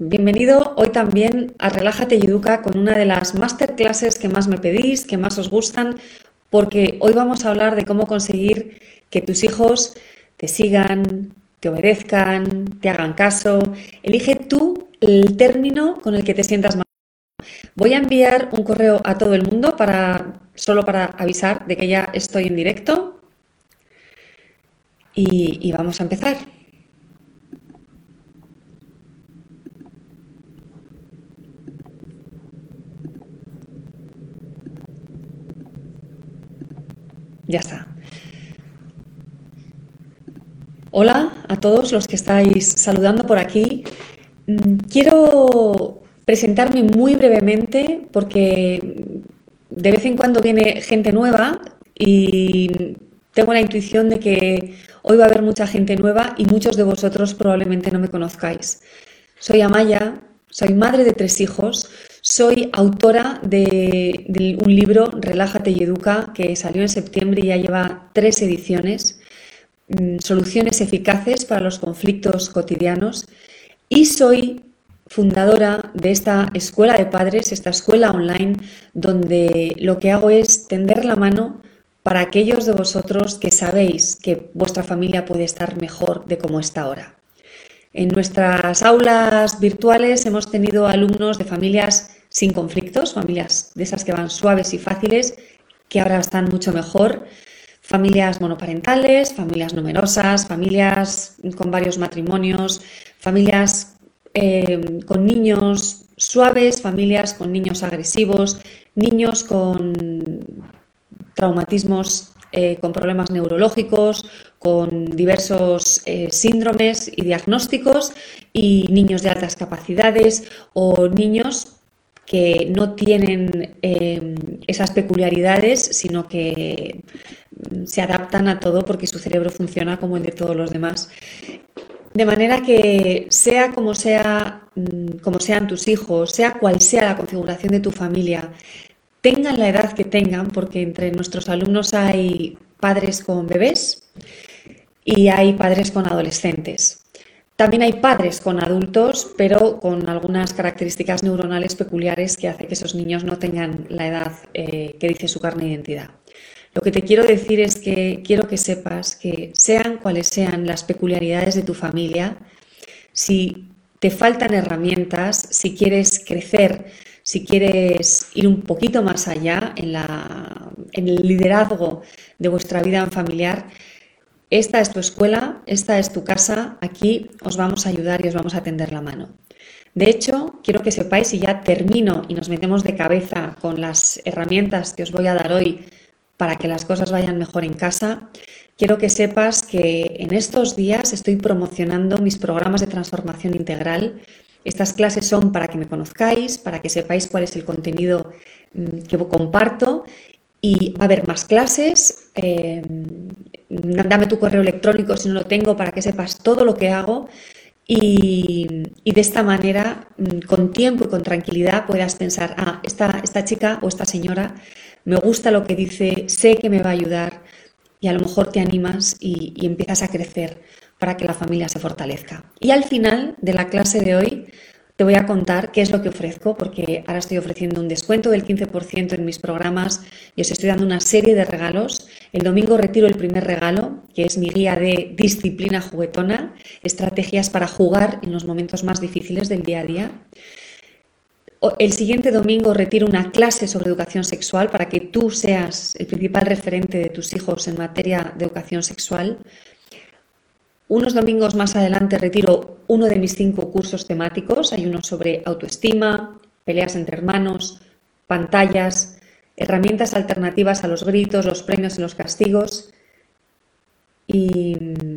Bienvenido hoy también a Relájate y Educa con una de las masterclasses que más me pedís, que más os gustan, porque hoy vamos a hablar de cómo conseguir que tus hijos te sigan, te obedezcan, te hagan caso. Elige tú el término con el que te sientas más. Voy a enviar un correo a todo el mundo para solo para avisar de que ya estoy en directo y, y vamos a empezar. Ya está. Hola a todos los que estáis saludando por aquí. Mm, quiero presentarme muy brevemente porque de vez en cuando viene gente nueva y tengo la intuición de que hoy va a haber mucha gente nueva y muchos de vosotros probablemente no me conozcáis. Soy Amaya, soy madre de tres hijos, soy autora de, un libro, Relájate y Educa, que salió en septiembre y ya lleva tres ediciones, mm, Soluciones eficaces para los conflictos cotidianos. Y soy fundadora de esta escuela de padres, esta escuela online, donde lo que hago es tender la mano para aquellos de vosotros que sabéis que vuestra familia puede estar mejor de como está ahora. En nuestras aulas virtuales hemos tenido alumnos de familias sin conflictos, familias de esas que van suaves y fáciles, que ahora están mucho mejor, familias monoparentales, familias numerosas, familias con varios matrimonios, familias eh, con niños suaves, familias con niños agresivos, niños con traumatismos eh, con problemas neurológicos, con diversos eh, síndromes y diagnósticos, y niños de altas capacidades o niños que no tienen eh, esas peculiaridades, sino que se adaptan a todo porque su cerebro funciona como el de todos los demás. De manera que sea como sea, mm, como sean tus hijos, sea cual sea la configuración de tu familia, tengan la edad que tengan, porque entre nuestros alumnos hay padres con bebés y hay padres con adolescentes. También hay padres con adultos, pero con algunas características neuronales peculiares que hace que esos niños no tengan la edad eh, que dice su carne de identidad. Lo que te quiero decir es que quiero que sepas que sean cuales sean las peculiaridades de tu familia, si te faltan herramientas, si quieres crecer si quieres ir un poquito más allá en, el liderazgo de vuestra vida familiar, esta es tu escuela, esta es tu casa, aquí os vamos a ayudar y os vamos a tender la mano. De hecho, quiero que sepáis, y ya termino y nos metemos de cabeza con las herramientas que os voy a dar hoy para que las cosas vayan mejor en casa, quiero que sepas que en estos días estoy promocionando mis programas de transformación integral estas clases son para que me conozcáis, para que sepáis cuál es el contenido mm, que comparto y va a haber más clases. Eh, dame tu correo electrónico si no lo tengo para que sepas todo lo que hago y, de esta manera, mm, con tiempo y con tranquilidad, puedas pensar, ah, esta, esta chica o esta señora me gusta lo que dice, sé que me va a ayudar y a lo mejor te animas y, y empiezas a crecer para que la familia se fortalezca. Y al final de la clase de hoy te voy a contar qué es lo que ofrezco, porque ahora estoy ofreciendo un descuento del 15% en mis programas y os estoy dando una serie de regalos. El domingo retiro el primer regalo, que es mi guía de disciplina juguetona, estrategias para jugar en los momentos más difíciles del día a día. El siguiente domingo retiro una clase sobre educación sexual para que tú seas el principal referente de tus hijos en materia de educación sexual. Unos domingos más adelante retiro uno de mis cinco cursos temáticos. Hay uno sobre autoestima, peleas entre hermanos, pantallas, herramientas alternativas a los gritos, los premios y los castigos y mm,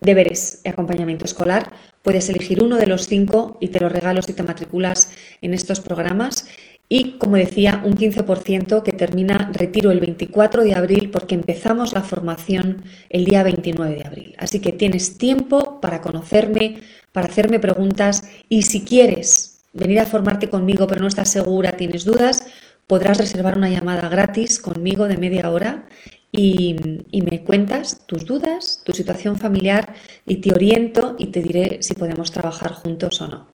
deberes y acompañamiento escolar, Puedes elegir uno de los cinco y te lo regalo si te matriculas en estos programas. Y como decía, un 15% que termina retiro el 24 de abril porque empezamos la formación el día 29 de abril. Así que tienes tiempo para conocerme, para hacerme preguntas y si quieres venir a formarte conmigo pero no estás segura, tienes dudas, podrás reservar una llamada gratis conmigo de media hora y, me cuentas tus dudas, tu situación familiar y te oriento y te diré si podemos trabajar juntos o no.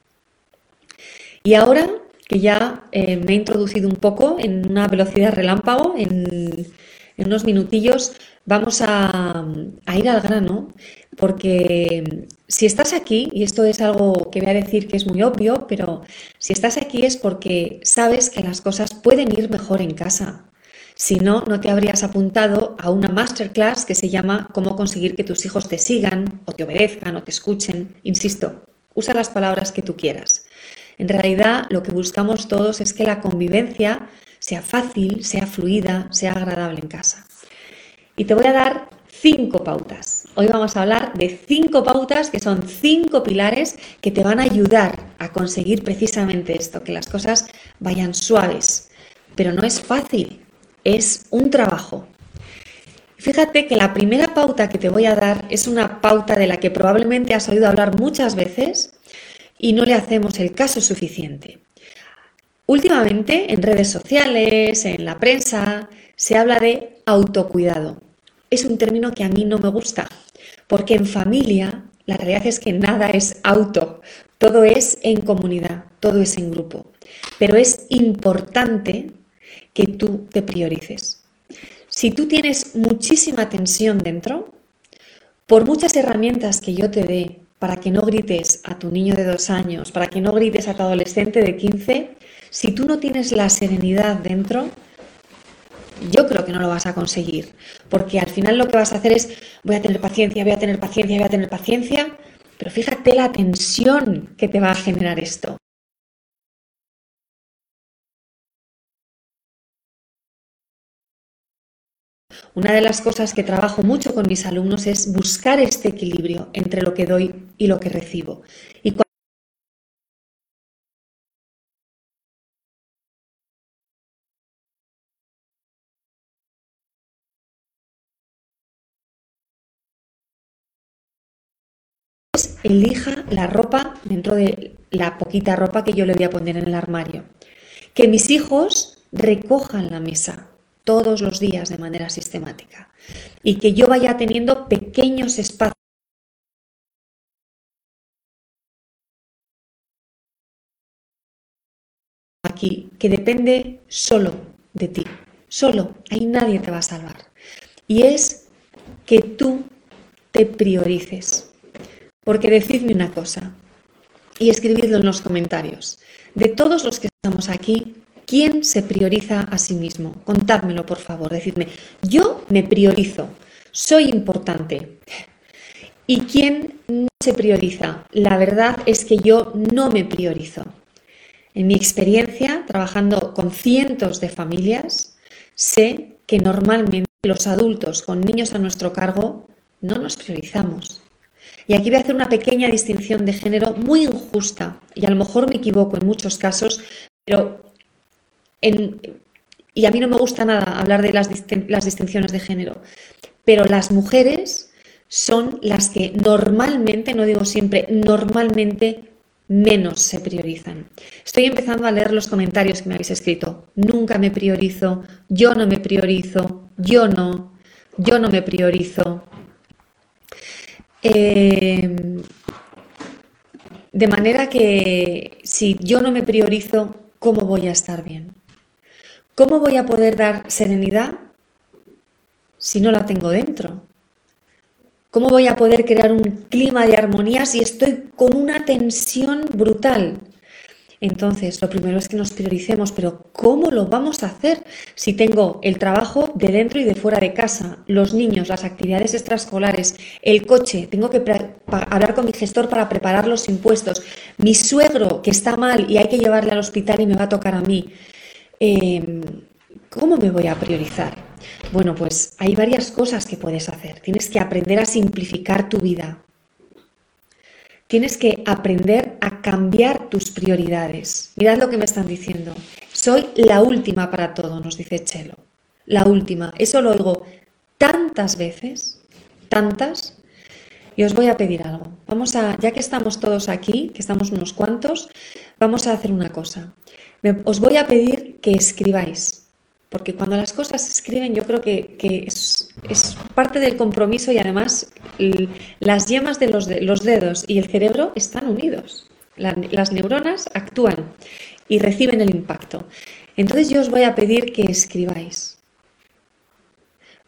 Y ahora que ya eh, me he introducido un poco en una velocidad relámpago, en, unos minutillos, vamos a, a, ir al grano, porque si estás aquí, y esto es algo que voy a decir que es muy obvio, pero si estás aquí es porque sabes que las cosas pueden ir mejor en casa. Si no, no te habrías apuntado a una masterclass que se llama Cómo conseguir que tus hijos te sigan o te obedezcan o te escuchen. Insisto, usa las palabras que tú quieras. En realidad, lo que buscamos todos es que la convivencia sea fácil, sea fluida, sea agradable en casa. Y te voy a dar cinco pautas. Hoy vamos a hablar de cinco pautas que son cinco pilares que te van a ayudar a conseguir precisamente esto, que las cosas vayan suaves. Pero no es fácil, es un trabajo. Fíjate que la primera pauta que te voy a dar es una pauta de la que probablemente has oído hablar muchas veces y no le hacemos el caso suficiente. Últimamente en redes sociales, en la prensa, se habla de autocuidado. Es un término que a mí no me gusta, porque en familia la realidad es que nada es auto, todo es en comunidad, todo es en grupo. Pero es importante que tú te priorices. Si tú tienes muchísima tensión dentro, por muchas herramientas que yo te dé para que no grites a tu niño de dos años, para que no grites a tu adolescente de 15, si tú no tienes la serenidad dentro, yo creo que no lo vas a conseguir, porque al final lo que vas a hacer es voy a tener paciencia, voy a tener paciencia, voy a tener paciencia, pero fíjate la tensión que te va a generar esto. Una de las cosas que trabajo mucho con mis alumnos es buscar este equilibrio entre lo que doy y lo que recibo. Y elija la ropa dentro de la poquita ropa que yo le voy a poner en el armario. Que mis hijos recojan la mesa todos los días de manera sistemática y que yo vaya teniendo pequeños espacios aquí que depende solo de ti, solo, ahí nadie te va a salvar. Y es que tú te priorices. Porque decidme una cosa y escribidlo en los comentarios. De todos los que estamos aquí, ¿Quién se prioriza a sí mismo? Contádmelo, por favor. Decidme, yo me priorizo, soy importante. ¿Y quién no se prioriza? La verdad es que yo no me priorizo. En mi experiencia, trabajando con cientos de familias, sé que normalmente los adultos con niños a nuestro cargo no nos priorizamos. Y aquí voy a hacer una pequeña distinción de género muy injusta, y a lo mejor me equivoco en muchos casos, pero y a mí no me gusta nada hablar de las, distinciones de género, pero las mujeres son las que normalmente, no digo siempre, normalmente menos se priorizan. Estoy empezando a leer los comentarios que me habéis escrito. Nunca me priorizo, yo no me priorizo, yo no, yo no me priorizo. Em, de manera que si yo no me priorizo, ¿cómo voy a estar bien? ¿Cómo voy a poder dar serenidad si no la tengo dentro? ¿Cómo voy a poder crear un clima de armonía si estoy con una tensión brutal? Entonces, lo primero es que nos prioricemos, pero ¿cómo lo vamos a hacer si tengo el trabajo de dentro y de fuera de casa, los niños, las actividades extraescolares, el coche, tengo que hablar con mi gestor para preparar los impuestos, mi suegro que está mal y hay que llevarle al hospital y me va a tocar a mí? Em, ¿Cómo me voy a priorizar? Bueno, pues hay varias cosas que puedes hacer. Tienes que aprender a simplificar tu vida. Tienes que aprender a cambiar tus prioridades. Mirad lo que me están diciendo. Soy la última para todo, nos dice Chelo. La última. Eso lo oigo tantas veces, tantas, y os voy a pedir algo. Vamos a, ya que estamos todos aquí, que estamos unos cuantos, vamos a hacer una cosa. Os voy a pedir que escribáis, porque cuando las cosas se escriben yo creo que, es, parte del compromiso y además las yemas de los, los, dedos y el cerebro están unidos. las neuronas actúan y reciben el impacto. Entonces yo os voy a pedir que escribáis.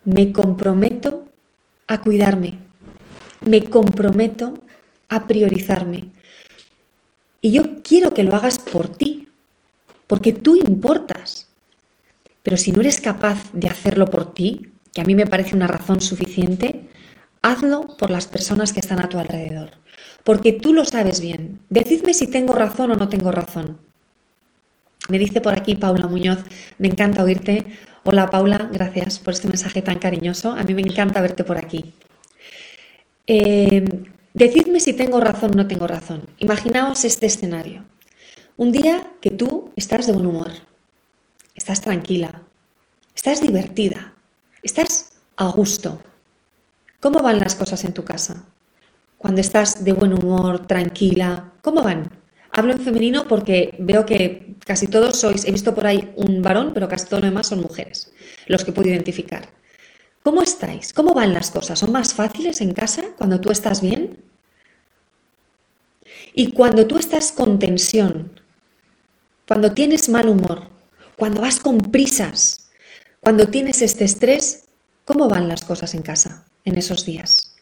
Me comprometo a cuidarme, me comprometo a priorizarme. Y yo quiero que lo hagas por ti, porque tú importas. Pero si no eres capaz de hacerlo por ti, que a mí me parece una razón suficiente, hazlo por las personas que están a tu alrededor. Porque tú lo sabes bien. Decidme si tengo razón o no tengo razón. Me dice por aquí Paula Muñoz, me encanta oírte. Hola Paula, gracias por este mensaje tan cariñoso. A mí me encanta verte por aquí. Eh, decidme si tengo razón o no tengo razón. Imaginaos este escenario. Un día que tú estás de buen humor, estás tranquila, estás divertida, estás a gusto. ¿Cómo van las cosas en tu casa? Cuando estás de buen humor, tranquila, ¿cómo van? Hablo en femenino porque veo que casi todos sois, he visto por ahí un varón, pero casi todo lo demás son mujeres, los que puedo identificar. ¿Cómo estáis? ¿Cómo van las cosas? ¿Son más fáciles en casa cuando tú estás bien? Y cuando tú estás con tensión, cuando tienes mal humor, cuando vas con prisas, cuando tienes este estrés, ¿cómo van las cosas en casa en esos días?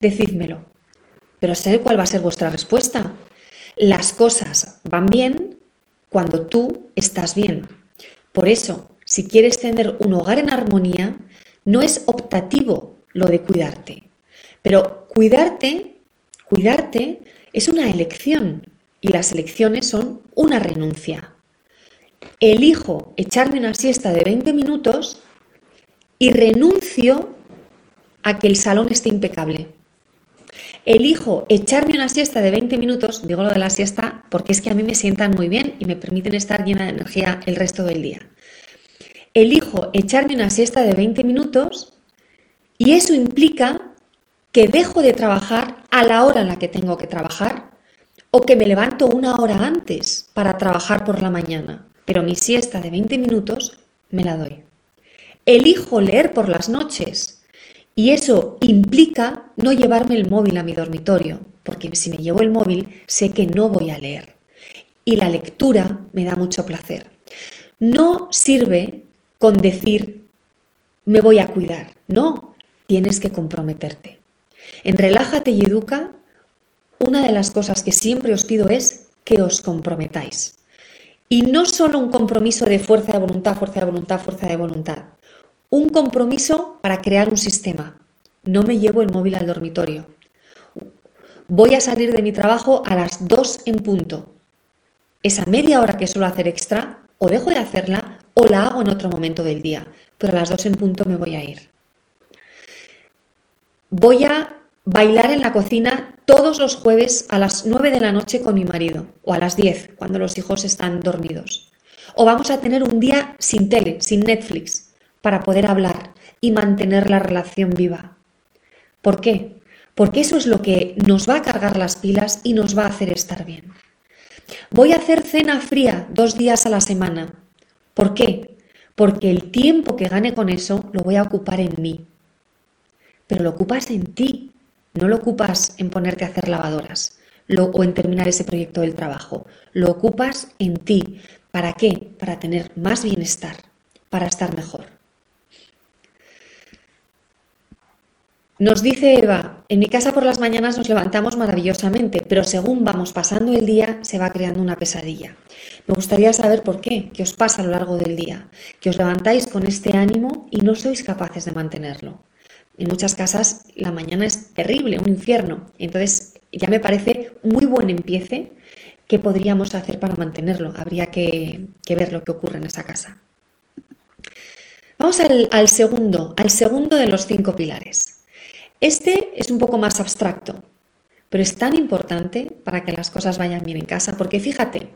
Decídmelo, pero sé cuál va a ser vuestra respuesta. Las cosas van bien cuando tú estás bien. Por eso, si quieres tener un hogar en armonía, no es optativo lo de cuidarte. Pero cuidarte, cuidarte es una elección y las elecciones son una renuncia. Elijo echarme una siesta de 20 minutos y renuncio a que el salón esté impecable. Elijo echarme una siesta de 20 minutos, digo lo de la siesta porque es que a mí me sientan muy bien y me permiten estar llena de energía el resto del día elijo echarme una siesta de 20 minutos y eso implica que dejo de trabajar a la hora en la que tengo que trabajar o que me levanto una hora antes para trabajar por la mañana, pero mi siesta de 20 minutos me la doy. Elijo leer por las noches y eso implica no llevarme el móvil a mi dormitorio, porque si me llevo el móvil sé que no voy a leer y la lectura me da mucho placer. No sirve con decir, me voy a cuidar. No, tienes que comprometerte. En Relájate y Educa, una de las cosas que siempre os pido es que os comprometáis. Y no solo un compromiso de fuerza de voluntad, fuerza de voluntad, fuerza de voluntad. Un compromiso para crear un sistema. No me llevo el móvil al dormitorio. Voy a salir de mi trabajo a las 2 en punto. Esa media hora que suelo hacer extra, o dejo de hacerla o la hago en otro momento del día, pero a las dos en punto me voy a ir. Voy a bailar en la cocina todos los jueves a las 9 de la noche con mi marido o a las 10 cuando los hijos están dormidos. O vamos a tener un día sin tele, sin Netflix, para poder hablar y mantener la relación viva. ¿Por qué? Porque eso es lo que nos va a cargar las pilas y nos va a hacer estar bien. Voy a hacer cena fría dos días a la semana ¿Por qué? Porque el tiempo que gane con eso lo voy a ocupar en mí. Pero lo ocupas en ti, no lo ocupas en ponerte a hacer lavadoras o en terminar ese proyecto del trabajo. Lo ocupas en ti. ¿Para qué? Para tener más bienestar, para estar mejor. Nos dice Eva, en mi casa por las mañanas nos levantamos maravillosamente, pero según vamos pasando el día se va creando una pesadilla. Me gustaría saber por qué, qué os pasa a lo largo del día, que os levantáis con este ánimo y no sois capaces de mantenerlo. En muchas casas la mañana es terrible, un infierno. Entonces ya me parece muy buen empiece que podríamos hacer para mantenerlo. Habría que, ver lo que ocurre en esa casa. Vamos al segundo, al segundo de los cinco pilares. Este es un poco más abstracto, pero es tan importante para que las cosas vayan bien en casa, porque fíjate,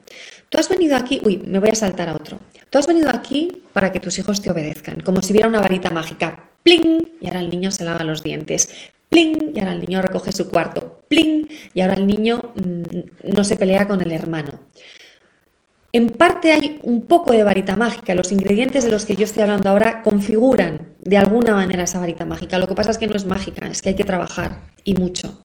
tú has venido aquí, uy, me voy a saltar a otro, tú has venido aquí para que tus hijos te obedezcan, como si hubiera una varita mágica, pling, y ahora el niño se lava los dientes, pling, y ahora el niño recoge su cuarto, pling, y ahora el niño mm, no se pelea con el hermano. En parte hay un poco de varita mágica. Los ingredientes de los que yo estoy hablando ahora configuran de alguna manera esa varita mágica. Lo que pasa es que no es mágica, es que hay que trabajar y mucho.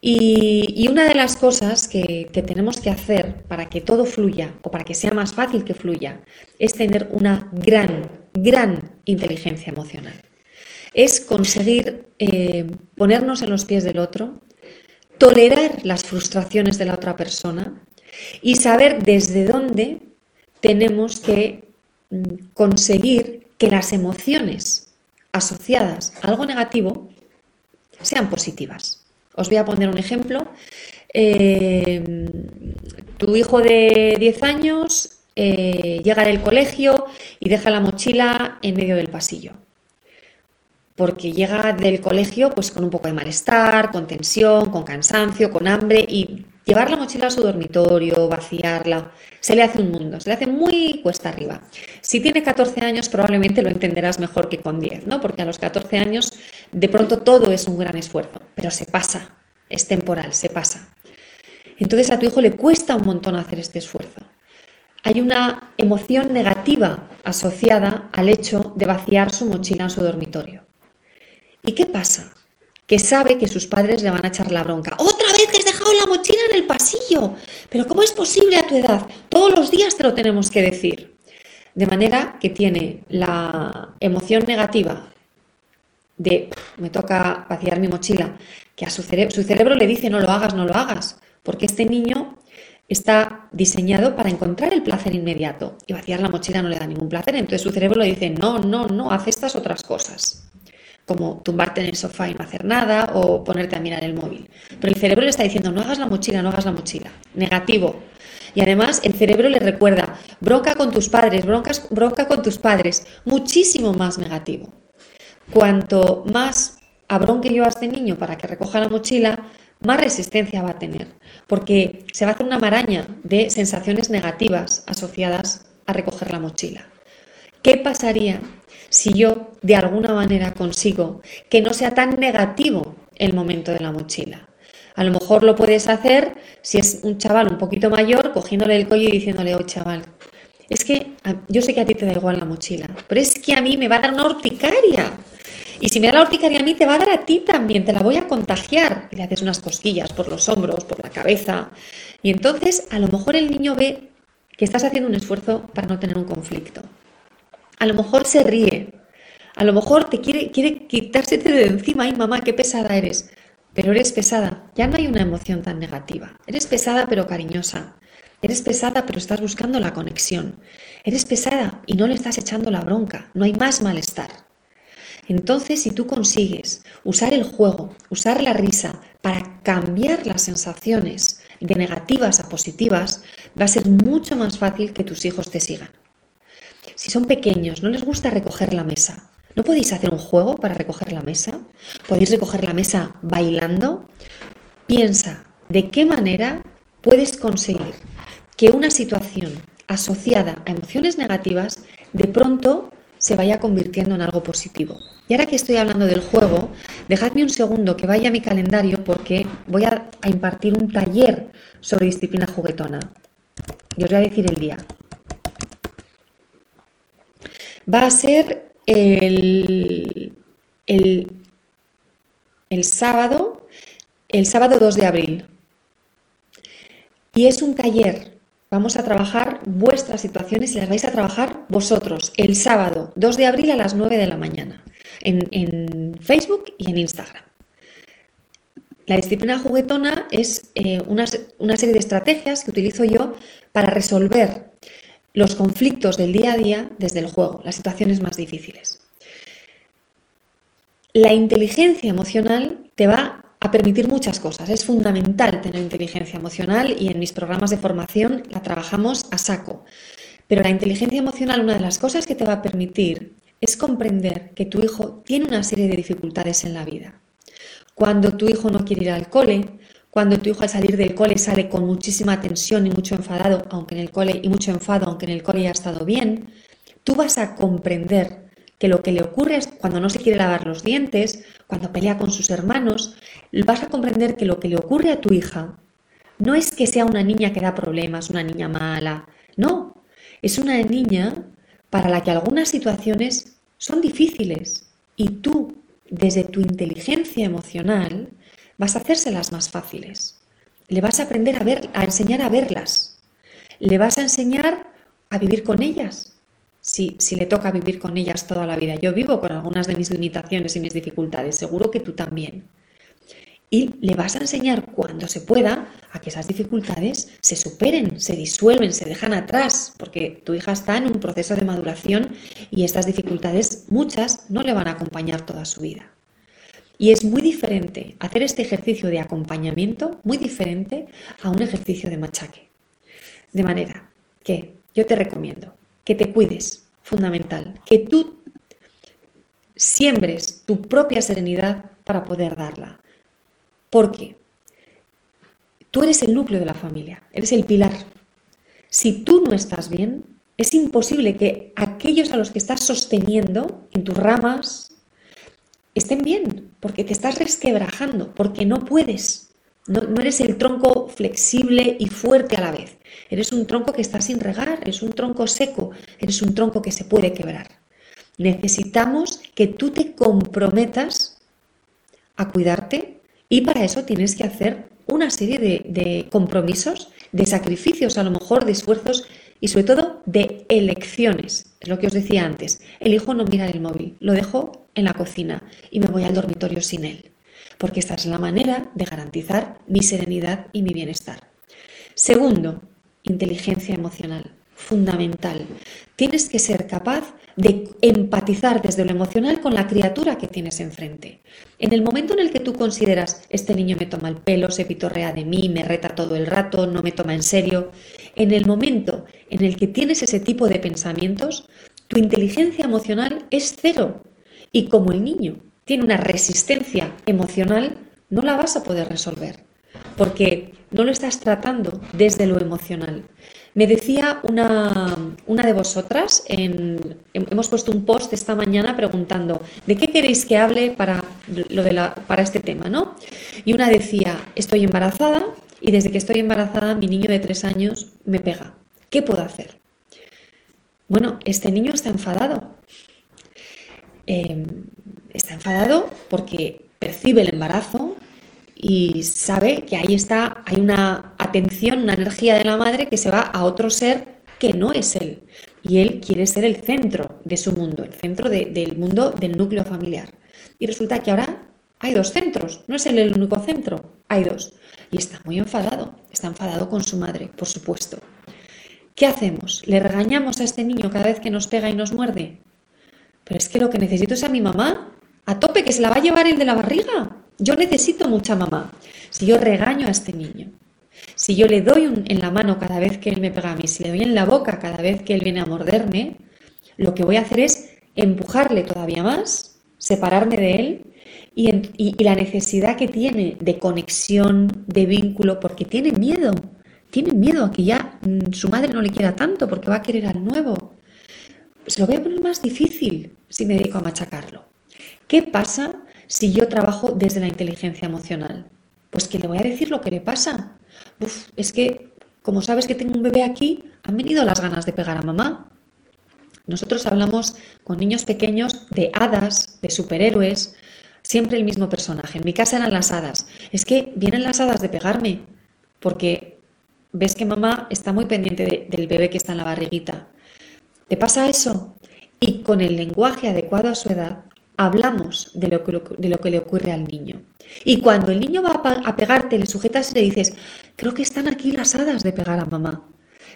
Y, una de las cosas que, tenemos que hacer para que todo fluya o para que sea más fácil que fluya es tener una gran, gran inteligencia emocional. Es conseguir eh, ponernos en los pies del otro, tolerar las frustraciones de la otra persona, y saber desde dónde tenemos que mm, conseguir que las emociones asociadas a algo negativo sean positivas. Os voy a poner un ejemplo. Eh, tu hijo de 10 años eh, llega del colegio y deja la mochila en medio del pasillo. Porque llega del colegio pues con un poco de malestar, con tensión, con cansancio, con hambre y Llevar la mochila a su dormitorio, vaciarla, se le hace un mundo, se le hace muy cuesta arriba. Si tiene 14 años probablemente lo entenderás mejor que con 10, ¿no? Porque a los 14 años de pronto todo es un gran esfuerzo, pero se pasa, es temporal, se pasa. Entonces a tu hijo le cuesta un montón hacer este esfuerzo. Hay una emoción negativa asociada al hecho de vaciar su mochila en su dormitorio. ¿Y qué pasa? Que sabe que sus padres le van a echar la bronca. ¡Otra vez la mochila en el pasillo. Pero ¿cómo es posible a tu edad? Todos los días te lo tenemos que decir. De manera que tiene la emoción negativa de me toca vaciar mi mochila, que a su, su cerebro le dice no lo hagas, no lo hagas, porque este niño está diseñado para encontrar el placer inmediato y vaciar la mochila no le da ningún placer, entonces su cerebro le dice no, no, no, haz estas otras cosas como tumbarte en el sofá y no hacer nada o ponerte a mirar el móvil. Pero el cerebro le está diciendo, no hagas la mochila, no hagas la mochila. Negativo. Y además el cerebro le recuerda, bronca con tus padres, broncas, bronca con tus padres, muchísimo más negativo. Cuanto más abronque yo a este niño para que recoja la mochila, más resistencia va a tener, porque se va a hacer una maraña de sensaciones negativas asociadas a recoger la mochila. ¿Qué pasaría si yo de alguna manera consigo que no sea tan negativo el momento de la mochila. A lo mejor lo puedes hacer si es un chaval un poquito mayor, cogiéndole el cuello y diciéndole, oh chaval, es que yo sé que a ti te da igual la mochila, pero es que a mí me va a dar una horticaria. Y si me da la horticaria a mí, te va a dar a ti también, te la voy a contagiar. Y le haces unas cosquillas por los hombros, por la cabeza. Y entonces a lo mejor el niño ve que estás haciendo un esfuerzo para no tener un conflicto. A lo mejor se ríe, a lo mejor te quiere, quiere quitársete de encima, ay mamá, qué pesada eres. Pero eres pesada, ya no hay una emoción tan negativa. Eres pesada pero cariñosa. Eres pesada pero estás buscando la conexión. Eres pesada y no le estás echando la bronca. No hay más malestar. Entonces, si tú consigues usar el juego, usar la risa para cambiar las sensaciones de negativas a positivas, va a ser mucho más fácil que tus hijos te sigan. Si son pequeños, no les gusta recoger la mesa. ¿No podéis hacer un juego para recoger la mesa? ¿Podéis recoger la mesa bailando? Piensa de qué manera puedes conseguir que una situación asociada a emociones negativas de pronto se vaya convirtiendo en algo positivo. Y ahora que estoy hablando del juego, dejadme un segundo que vaya a mi calendario porque voy a, impartir un taller sobre disciplina juguetona. Y os voy a decir el día va a ser el, el, sábado, el sábado 2 de abril. Y es un taller. Vamos a trabajar vuestras situaciones y las vais a trabajar vosotros el sábado 2 de abril a las 9 de la mañana en, Facebook y en Instagram. La disciplina juguetona es eh, una, una serie de estrategias que utilizo yo para resolver los conflictos del día a día desde el juego, las situaciones más difíciles. La inteligencia emocional te va a permitir muchas cosas. Es fundamental tener inteligencia emocional y en mis programas de formación la trabajamos a saco. Pero la inteligencia emocional, una de las cosas que te va a permitir es comprender que tu hijo tiene una serie de dificultades en la vida. Cuando tu hijo no quiere ir al cole, cuando tu hijo al salir del cole sale con muchísima tensión y mucho enfadado, aunque en el cole y mucho enfado, aunque en el cole ya ha estado bien, tú vas a comprender que lo que le ocurre es cuando no se quiere lavar los dientes, cuando pelea con sus hermanos, vas a comprender que lo que le ocurre a tu hija no es que sea una niña que da problemas, una niña mala, no, es una niña para la que algunas situaciones son difíciles. Y tú, desde tu inteligencia emocional, vas a hacérselas más fáciles. Le vas a aprender a ver, a enseñar a verlas. Le vas a enseñar a vivir con ellas. Si, si le toca vivir con ellas toda la vida. Yo vivo con algunas de mis limitaciones y mis dificultades, seguro que tú también. Y le vas a enseñar cuando se pueda a que esas dificultades se superen, se disuelven, se dejan atrás, porque tu hija está en un proceso de maduración y estas dificultades, muchas, no le van a acompañar toda su vida. Y es muy diferente hacer este ejercicio de acompañamiento, muy diferente a un ejercicio de machaque. De manera que yo te recomiendo que te cuides, fundamental, que tú siembres tu propia serenidad para poder darla. Porque tú eres el núcleo de la familia, eres el pilar. Si tú no estás bien, es imposible que aquellos a los que estás sosteniendo en tus ramas, estén bien, porque te estás resquebrajando, porque no puedes. No, eres el tronco flexible y fuerte a la vez. Eres un tronco que está sin regar, eres un tronco seco, eres un tronco que se puede quebrar. Necesitamos que tú te comprometas a cuidarte y para eso tienes que hacer una serie de, de compromisos, de sacrificios, a lo mejor de esfuerzos y sobre todo de elecciones. Es lo que os decía antes. Elijo no mirar el móvil, lo dejo en la cocina y me voy al dormitorio sin él, porque esta es la manera de garantizar mi serenidad y mi bienestar. Segundo, inteligencia emocional, fundamental. Tienes que ser capaz de empatizar desde lo emocional con la criatura que tienes enfrente. En el momento en el que tú consideras, este niño me toma el pelo, se pitorrea de mí, me reta todo el rato, no me toma en serio, en el momento en el que tienes ese tipo de pensamientos, tu inteligencia emocional es cero. Y como el niño tiene una resistencia emocional, no la vas a poder resolver, porque no lo estás tratando desde lo emocional. Me decía una, de vosotras, hemos puesto un post esta mañana preguntando, ¿de qué queréis que hable para, lo de la, para este tema? ¿no? Y una decía, estoy embarazada y desde que estoy embarazada mi niño de tres años me pega. ¿Qué puedo hacer? Bueno, este niño está enfadado. Em, está enfadado porque percibe el embarazo, y sabe que ahí está, hay una atención, una energía de la madre que se va a otro ser que no es él. Y él quiere ser el centro de su mundo, el centro del mundo del núcleo familiar. Y resulta que ahora hay dos centros, no es él el único centro, hay dos. Y está muy enfadado, está enfadado con su madre, por supuesto. ¿Qué hacemos? ¿Le regañamos a este niño cada vez que nos pega y nos muerde? Pero es que lo que necesito es a mi mamá, a tope, que se la va a llevar el de la barriga. Yo necesito mucha mamá. Si yo regaño a este niño, si yo le doy en la mano cada vez que él me pega a mí, si le doy en la boca cada vez que él viene a morderme, lo que voy a hacer es empujarle todavía más, separarme de él y, y la necesidad que tiene de conexión, de vínculo, porque tiene miedo. Tiene miedo a que ya mm, su madre no le quiera tanto porque va a querer al nuevo. Se lo voy a poner más difícil si me dedico a machacarlo. ¿Qué pasa si yo trabajo desde la inteligencia emocional? Pues que le voy a decir lo que le pasa. Uf, es que, como sabes que tengo un bebé aquí, han venido las ganas de pegar a mamá. Nosotros hablamos con niños pequeños de hadas, de superhéroes, siempre el mismo personaje. En mi casa eran las hadas. Es que vienen las hadas de pegarme, porque ves que mamá está muy pendiente del bebé que está en la barriguita. ¿Te pasa eso? Y con el lenguaje adecuado a su edad, hablamos de lo, que, de lo que le ocurre al niño. Y cuando el niño va a pegarte, le sujetas y le dices, creo que están aquí las hadas de pegar a mamá.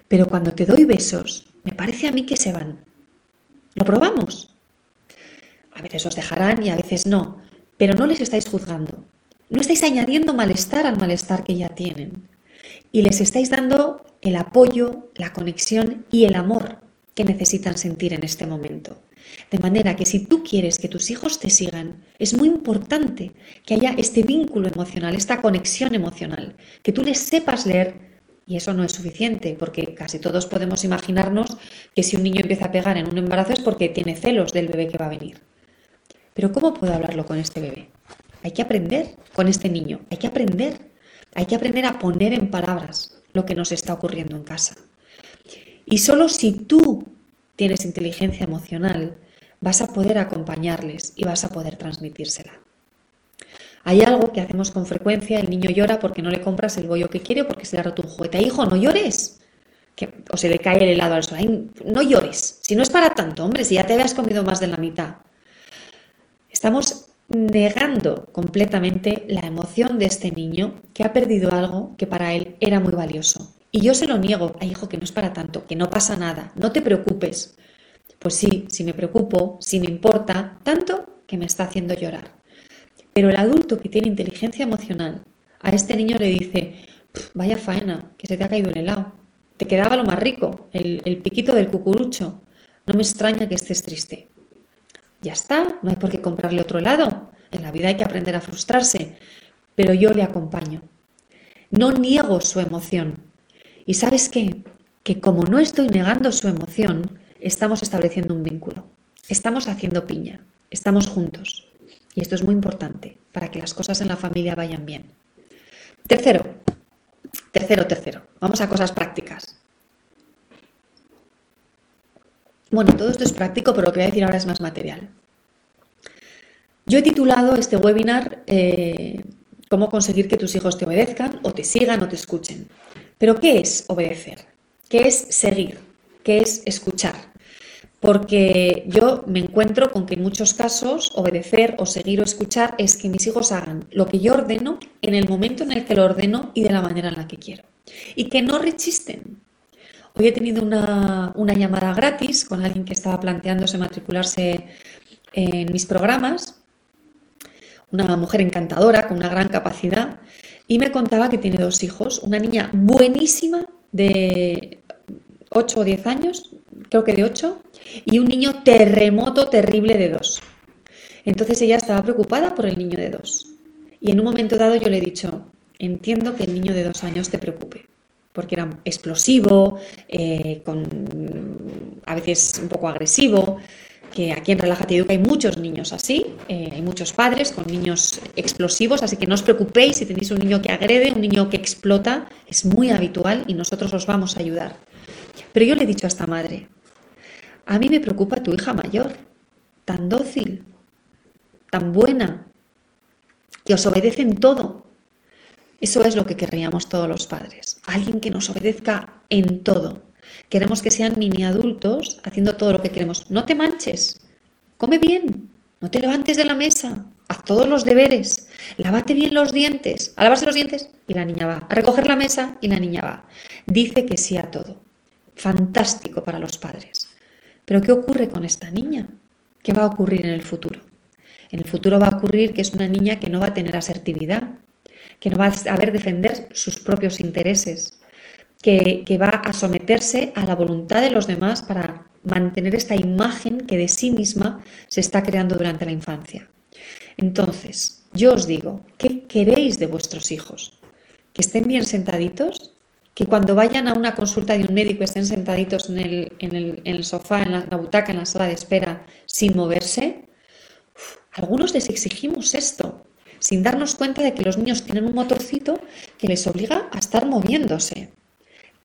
Pero cuando te doy besos, me parece a mí que se van. ¿Lo probamos? A veces os dejarán y a veces no, pero no les estáis juzgando. No estáis añadiendo malestar al malestar que ya tienen. Y les estáis dando el apoyo, la conexión y el amor que necesitan sentir en este momento. De manera que si tú quieres que tus hijos te sigan, es muy importante que haya este vínculo emocional, esta conexión emocional, que tú les sepas leer. Y eso no es suficiente, porque casi todos podemos imaginarnos que si un niño empieza a pegar en un embarazo es porque tiene celos del bebé que va a venir. Pero ¿cómo puedo hablarlo con este bebé? Hay que aprender con este niño, hay que aprender, hay que aprender a poner en palabras lo que nos está ocurriendo en casa. Y solo si tú tienes inteligencia emocional, vas a poder acompañarles y vas a poder transmitírsela. Hay algo que hacemos con frecuencia, el niño llora porque no le compras el bollo que quiere o porque se le ha roto un juguete. Hijo, no llores. o se le cae el helado al suelo. no llores. Si no es para tanto, hombre, si ya te habías comido más de la mitad. Estamos negando completamente la emoción de este niño que ha perdido algo que para él era muy valioso. Y yo se lo niego, ay hijo, que no es para tanto, que no pasa nada, no te preocupes. Pues sí, si me preocupo, si me importa, tanto que me está haciendo llorar. Pero el adulto que tiene inteligencia emocional, a este niño le dice, vaya faena, que se te ha caído el helado. Te quedaba lo más rico, el, el piquito del cucurucho. No me extraña que estés triste. Ya está, no hay por qué comprarle otro helado. En la vida hay que aprender a frustrarse, pero yo le acompaño. No niego su emoción, y sabes qué? Que como no estoy negando su emoción, estamos estableciendo un vínculo. Estamos haciendo piña. Estamos juntos. Y esto es muy importante para que las cosas en la familia vayan bien. Tercero, tercero, tercero. Vamos a cosas prácticas. Bueno, todo esto es práctico, pero lo que voy a decir ahora es más material. Yo he titulado este webinar eh, Cómo conseguir que tus hijos te obedezcan o te sigan o te escuchen. Pero ¿qué es obedecer? ¿Qué es seguir? ¿Qué es escuchar? Porque yo me encuentro con que en muchos casos obedecer o seguir o escuchar es que mis hijos hagan lo que yo ordeno en el momento en el que lo ordeno y de la manera en la que quiero. Y que no rechisten. Hoy he tenido una, llamada gratis con alguien que estaba planteándose matricularse en mis programas, una mujer encantadora con una gran capacidad y me contaba que tiene dos hijos, una niña buenísima de 8 o 10 años, creo que de 8, y un niño terremoto terrible de 2. Entonces ella estaba preocupada por el niño de 2. Y en un momento dado yo le he dicho, entiendo que el niño de 2 años te preocupe, porque era explosivo, eh, con, a veces un poco agresivo, que aquí en Relájate Educa hay muchos niños así, eh, hay muchos padres con niños explosivos, así que no os preocupéis si tenéis un niño que agrede, un niño que explota, es muy habitual y nosotros os vamos a ayudar. Pero yo le he dicho a esta madre, a mí me preocupa tu hija mayor, tan dócil, tan buena, que os obedece en todo. Eso es lo que querríamos todos los padres, alguien que nos obedezca en todo. Queremos que sean mini adultos haciendo todo lo que queremos. No te manches, come bien, no te levantes de la mesa, haz todos los deberes, lávate bien los dientes, a lavarse los dientes y la niña va, a recoger la mesa y la niña va. Dice que sí a todo. Fantástico para los padres. Pero ¿qué ocurre con esta niña? ¿Qué va a ocurrir en el futuro? En el futuro va a ocurrir que es una niña que no va a tener asertividad, que no va a saber defender sus propios intereses, que, va a someterse a la voluntad de los demás para mantener esta imagen que de sí misma se está creando durante la infancia. Entonces, yo os digo, ¿qué queréis de vuestros hijos? ¿Que estén bien sentaditos? ¿Que cuando vayan a una consulta de un médico estén sentaditos en el, sofá, en la, butaca, en la sala de espera, sin moverse? algunos les exigimos esto, sin darnos cuenta de que los niños tienen un motorcito que les obliga a estar moviéndose.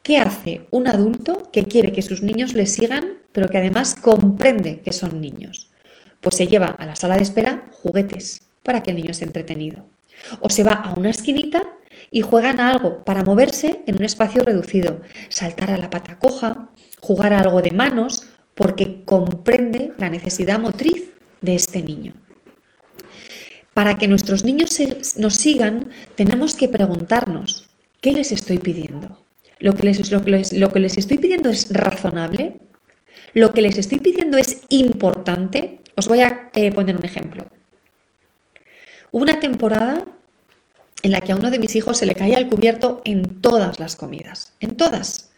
¿Qué hace un adulto que quiere que sus niños le sigan, pero que además comprende que son niños? Pues se lleva a la sala de espera juguetes para que el niño esté entretenido. O se va a una esquinita y juegan a algo para moverse en un espacio reducido, saltar a la pata coja, jugar a algo de manos, porque comprende la necesidad motriz de este niño. Para que nuestros niños nos sigan, tenemos que preguntarnos, ¿qué les estoy pidiendo? lo que les, estoy pidiendo es razonable, lo que les estoy pidiendo es importante. Os voy a eh, poner un ejemplo. Hubo una temporada en la que a uno de mis hijos se le caía el cubierto en todas las comidas, en todas.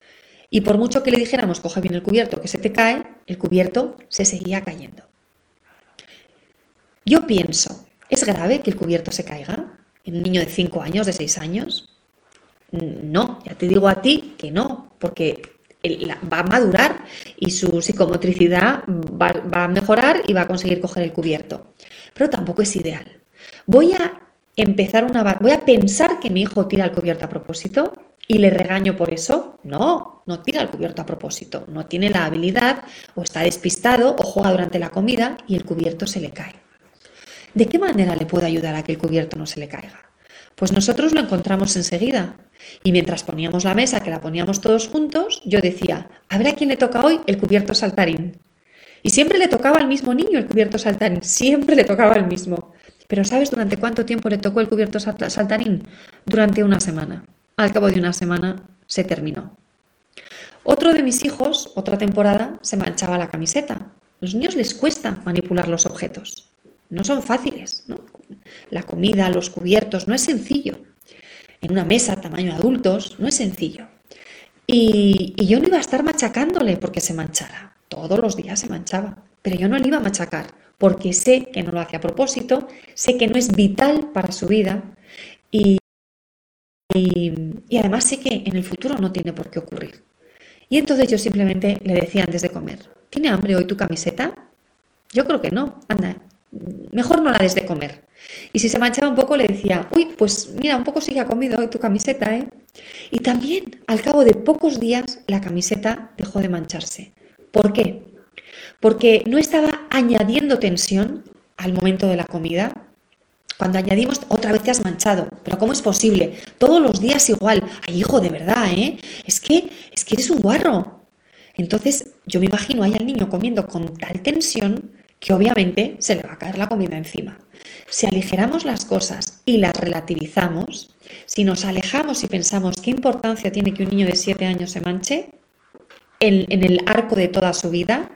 Y por mucho que le dijéramos, coge bien el cubierto, que se te cae, el cubierto se seguía cayendo. Yo pienso, ¿es grave que el cubierto se caiga en un niño de 5 años, de 6 años? No, ya te digo a ti que no, porque va a madurar y su psicomotricidad va, a mejorar y va a conseguir coger el cubierto. Pero tampoco es ideal. Voy a empezar una voy a pensar que mi hijo tira el cubierto a propósito y le regaño por eso. No, no tira el cubierto a propósito. No tiene la habilidad o está despistado o juega durante la comida y el cubierto se le cae. ¿De qué manera le puedo ayudar a que el cubierto no se le caiga? Pues nosotros lo encontramos enseguida. Y mientras poníamos la mesa, que la poníamos todos juntos, yo decía, a ver a quién le toca hoy el cubierto saltarín. Y siempre le tocaba al mismo niño el cubierto saltarín, siempre le tocaba al mismo. Pero ¿sabes durante cuánto tiempo le tocó el cubierto saltarín? Durante una semana. Al cabo de una semana se terminó. Otro de mis hijos, otra temporada, se manchaba la camiseta. A los niños les cuesta manipular los objetos. No son fáciles. ¿no? La comida, los cubiertos, no es sencillo. En una mesa tamaño adultos, no es sencillo. Y, yo no iba a estar machacándole porque se manchara. Todos los días se manchaba. Pero yo no le iba a machacar porque sé que no lo hace a propósito, sé que no es vital para su vida y, y, además sé que en el futuro no tiene por qué ocurrir. Y entonces yo simplemente le decía antes de comer, ¿tiene hambre hoy tu camiseta? Yo creo que no. Anda, mejor no la des de comer. Y si se manchaba un poco, le decía, uy, pues mira, un poco sí que ha comido tu camiseta, ¿eh? Y también, al cabo de pocos días, la camiseta dejó de mancharse. ¿Por qué? Porque no estaba añadiendo tensión al momento de la comida. Cuando añadimos, otra vez te has manchado. Pero ¿cómo es posible? Todos los días igual. Ay, hijo, de verdad, ¿eh? Es que, es que eres un guarro. Entonces, yo me imagino ahí al niño comiendo con tal tensión que obviamente se le va a caer la comida encima. Si aligeramos las cosas y las relativizamos, si nos alejamos y pensamos qué importancia tiene que un niño de 7 años se manche en, en el arco de toda su vida,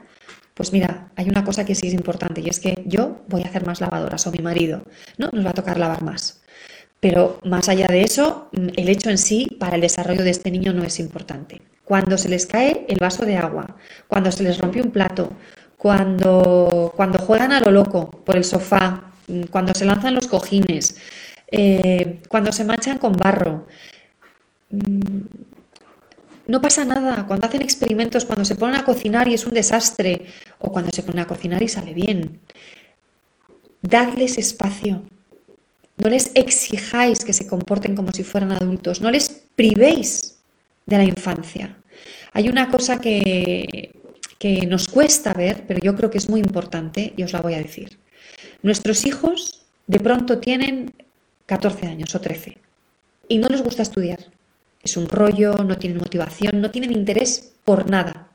pues mira, hay una cosa que sí es importante y es que yo voy a hacer más lavadoras o mi marido, ¿no? Nos va a tocar lavar más. Pero más allá de eso, el hecho en sí para el desarrollo de este niño no es importante. Cuando se les cae el vaso de agua, cuando se les rompe un plato, cuando, cuando juegan a lo loco por el sofá, cuando se lanzan los cojines, eh, cuando se manchan con barro. Mm, no pasa nada cuando hacen experimentos, cuando se ponen a cocinar y es un desastre, o cuando se ponen a cocinar y sale bien. Dadles espacio. No les exijáis que se comporten como si fueran adultos. No les privéis de la infancia. Hay una cosa que, que nos cuesta ver, pero yo creo que es muy importante y os la voy a decir. Nuestros hijos de pronto tienen 14 años o 13 y no les gusta estudiar. Es un rollo, no tienen motivación, no tienen interés por nada.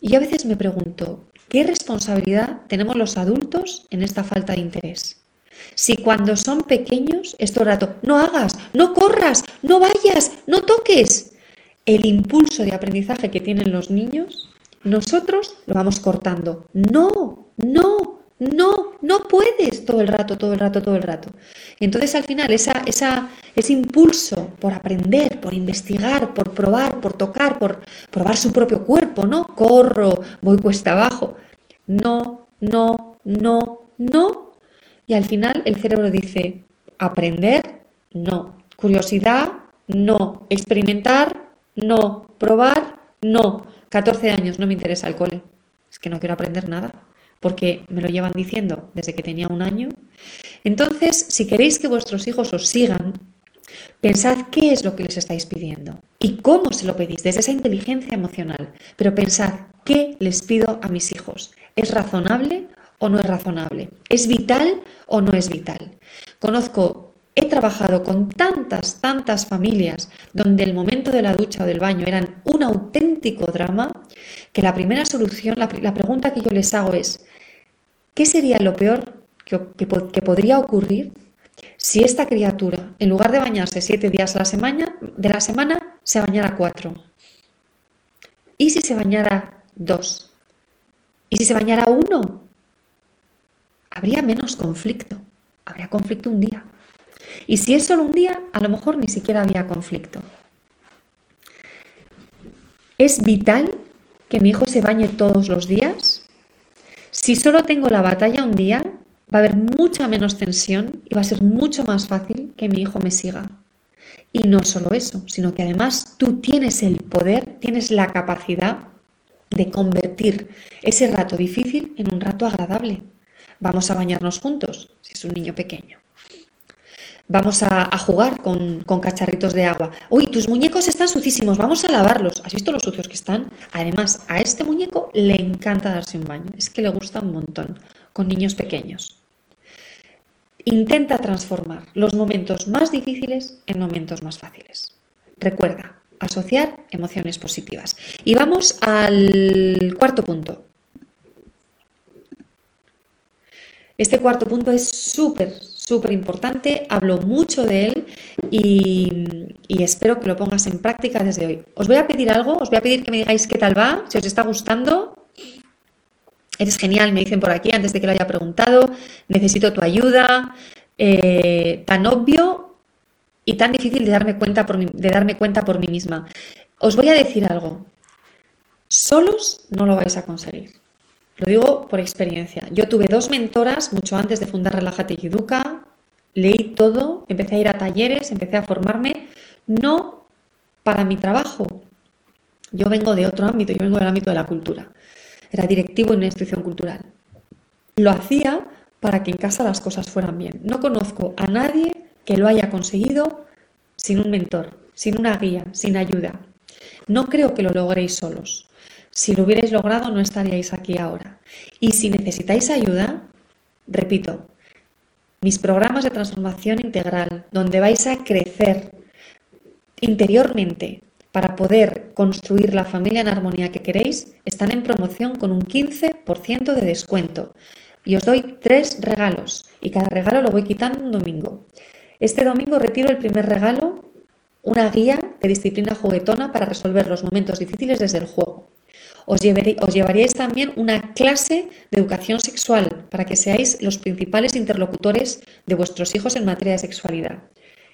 Y a veces me pregunto, ¿qué responsabilidad tenemos los adultos en esta falta de interés? Si cuando son pequeños es todo el rato, no hagas, no corras, no vayas, no toques. El impulso de aprendizaje que tienen los niños nosotros lo vamos cortando. No, no, no, no puedes todo el rato, todo el rato, todo el rato. Y entonces al final esa, ese impulso por aprender, por investigar, por probar, por tocar, por probar su propio cuerpo, ¿no? Corro, voy cuesta abajo. No, no, no, no. Y al final el cerebro dice, aprender, no. Curiosidad, no. Experimentar, no. Probar, no. 14 años, no me interesa el cole. Es que no quiero aprender nada, porque me lo llevan diciendo desde que tenía un año. Entonces, si queréis que vuestros hijos os sigan, pensad qué es lo que les estáis pidiendo y cómo se lo pedís desde esa inteligencia emocional. Pero pensad qué les pido a mis hijos. ¿Es razonable o no es razonable? ¿Es vital o no es vital? Conozco He trabajado con tantas, tantas familias donde el momento de la ducha o del baño eran un auténtico drama, que la primera solución, la, pregunta que yo les hago es, ¿qué sería lo peor que, que podría ocurrir si esta criatura, en lugar de bañarse siete días a la semana, de la semana, se bañara cuatro? ¿Y si se bañara dos? ¿Y si se bañara uno? Habría menos conflicto. Habría conflicto un día. Y si es solo un día, a lo mejor ni siquiera había conflicto. ¿Es vital que mi hijo se bañe todos los días? Si solo tengo la batalla un día, va a haber mucha menos tensión y va a ser mucho más fácil que mi hijo me siga. Y no solo eso, sino que además tú tienes el poder, tienes la capacidad de convertir ese rato difícil en un rato agradable. Vamos a bañarnos juntos, si es un niño pequeño. Vamos a, jugar con, con, cacharritos de agua. Uy, tus muñecos están sucísimos, vamos a lavarlos. ¿Has visto los sucios que están? Además, a este muñeco le encanta darse un baño. Es que le gusta un montón con niños pequeños. Intenta transformar los momentos más difíciles en momentos más fáciles. Recuerda, asociar emociones positivas. Y vamos al cuarto punto. Este cuarto punto es súper, súper importante, hablo mucho de él y, espero que lo pongas en práctica desde hoy. Os voy a pedir algo, os voy a pedir que me digáis qué tal va, si os está gustando. Eres genial, me dicen por aquí antes de que lo haya preguntado. Necesito tu ayuda. Eh, tan obvio y tan difícil de darme, cuenta por de darme cuenta por mí misma. Os voy a decir algo. Solos no lo vais a conseguir. Lo digo por experiencia. Yo tuve dos mentoras mucho antes de fundar Relájate y Educa. Leí todo, empecé a ir a talleres, empecé a formarme. No para mi trabajo. Yo vengo de otro ámbito, yo vengo del ámbito de la cultura era directivo en una institución cultural. Lo hacía para que en casa las cosas fueran bien. No conozco a nadie que lo haya conseguido sin un mentor, sin una guía, sin ayuda. No creo que lo logréis solos. Si lo hubierais logrado no estaríais aquí ahora. Y si necesitáis ayuda, repito, mis programas de transformación integral, donde vais a crecer interiormente, para poder construir la familia en armonía que queréis, están en promoción con un 15% de descuento. Y os doy tres regalos y cada regalo lo voy quitando un domingo. Este domingo retiro el primer regalo, una guía de disciplina juguetona para resolver los momentos difíciles desde el juego. Os, llevaríais también una clase de educación sexual para que seáis los principales interlocutores de vuestros hijos en materia de sexualidad.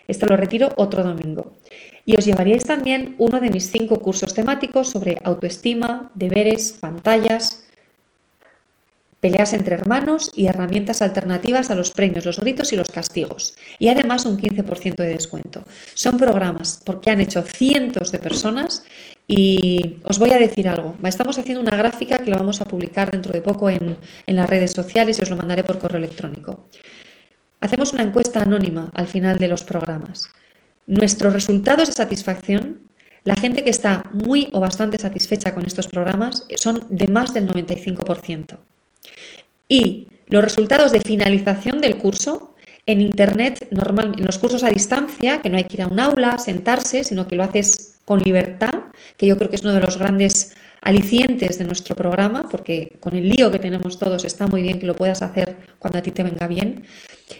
Esto lo retiro otro domingo. Y os llevaríais también uno de mis cinco cursos temáticos sobre autoestima, deberes, pantallas, peleas entre hermanos y herramientas alternativas a los premios, los gritos y los castigos. Y además un 15% de descuento. Son programas porque han hecho cientos de personas y os voy a decir algo. Estamos haciendo una gráfica que la vamos a publicar dentro de poco en, en las redes sociales y os lo mandaré por correo electrónico. Hacemos una encuesta anónima al final de los programas. Nuestros resultados de satisfacción, la gente que está muy o bastante satisfecha con estos programas son de más del 95%. Y los resultados de finalización del curso en Internet, normal, en los cursos a distancia, que no hay que ir a un aula, sentarse, sino que lo haces con libertad, que yo creo que es uno de los grandes alicientes de nuestro programa, porque con el lío que tenemos todos está muy bien que lo puedas hacer cuando a ti te venga bien.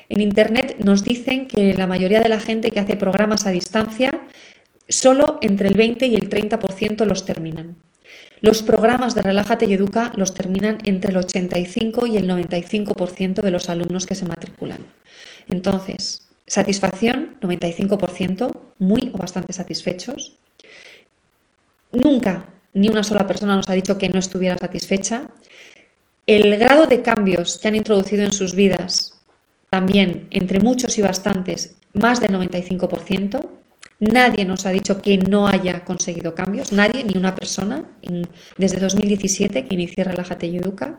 En Internet nos dicen que la mayoría de la gente que hace programas a distancia, solo entre el 20 y el 30% los terminan. Los programas de Relájate y Educa los terminan entre el 85 y el 95% de los alumnos que se matriculan. Entonces, satisfacción, 95%, muy o bastante satisfechos. Nunca ni una sola persona nos ha dicho que no estuviera satisfecha. El grado de cambios que han introducido en sus vidas, también entre muchos y bastantes, más del 95%. Nadie nos ha dicho que no haya conseguido cambios, nadie, ni una persona, desde 2017 que inicié Relájate y Educa.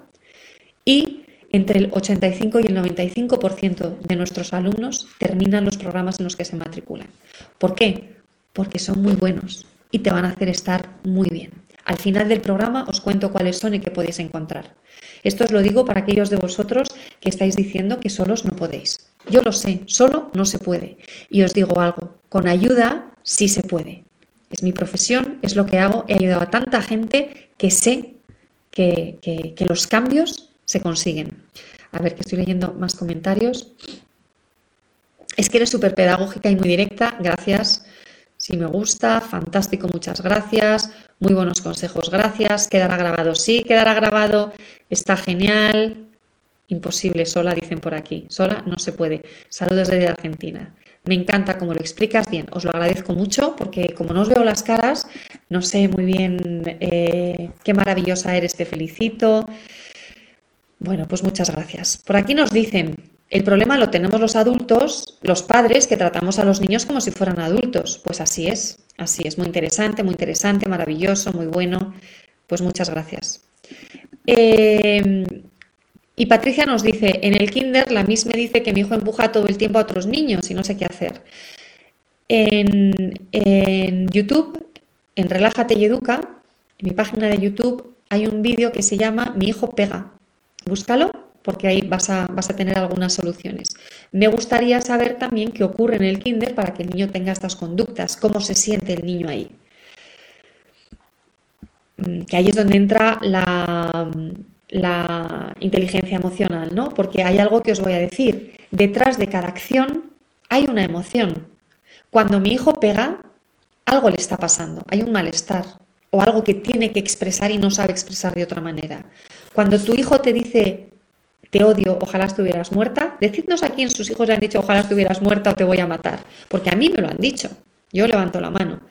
Y entre el 85 y el 95% de nuestros alumnos terminan los programas en los que se matriculan. ¿Por qué? Porque son muy buenos y te van a hacer estar muy bien. Al final del programa os cuento cuáles son y qué podéis encontrar. Esto os lo digo para aquellos de vosotros que estáis diciendo que solos no podéis. Yo lo sé, solo no se puede. Y os digo algo, con ayuda sí se puede. Es mi profesión, es lo que hago. He ayudado a tanta gente que sé que, los cambios se consiguen. A ver, que estoy leyendo más comentarios. Es que eres súper pedagógica y muy directa. Gracias. Si me gusta, fantástico, muchas gracias. Muy buenos consejos, gracias. Quedará grabado, sí, quedará grabado. Está genial. Imposible, sola, dicen por aquí. Sola no se puede. Saludos desde Argentina. Me encanta cómo lo explicas bien, os lo agradezco mucho porque como no os veo las caras, no sé muy bien eh, qué maravillosa eres, te felicito. Bueno, pues muchas gracias. Por aquí nos dicen, el problema lo tenemos los adultos, los padres, que tratamos a los niños como si fueran adultos. Pues así es, así es, muy interesante, muy interesante, maravilloso, muy bueno. Pues muchas gracias. Eh, y Patricia nos dice, en el kinder la Miss me dice que mi hijo empuja todo el tiempo a otros niños y no sé qué hacer. En, YouTube, en Relájate y Educa, en mi página de YouTube, hay un vídeo que se llama Mi hijo pega. Búscalo porque ahí vas a, vas a tener algunas soluciones. Me gustaría saber también qué ocurre en el kinder para que el niño tenga estas conductas, cómo se siente el niño ahí. Mm, que ahí es donde entra la, la inteligencia emocional, ¿no? Porque hay algo que os voy a decir. Detrás de cada acción hay una emoción. Cuando mi hijo pega, algo le está pasando, hay un malestar o algo que tiene que expresar y no sabe expresar de otra manera. Cuando tu hijo te dice, te odio, ojalá estuvieras muerta, decidnos a quién sus hijos le han dicho, ojalá estuvieras muerta o te voy a matar, porque a mí me lo han dicho, yo levanto la mano.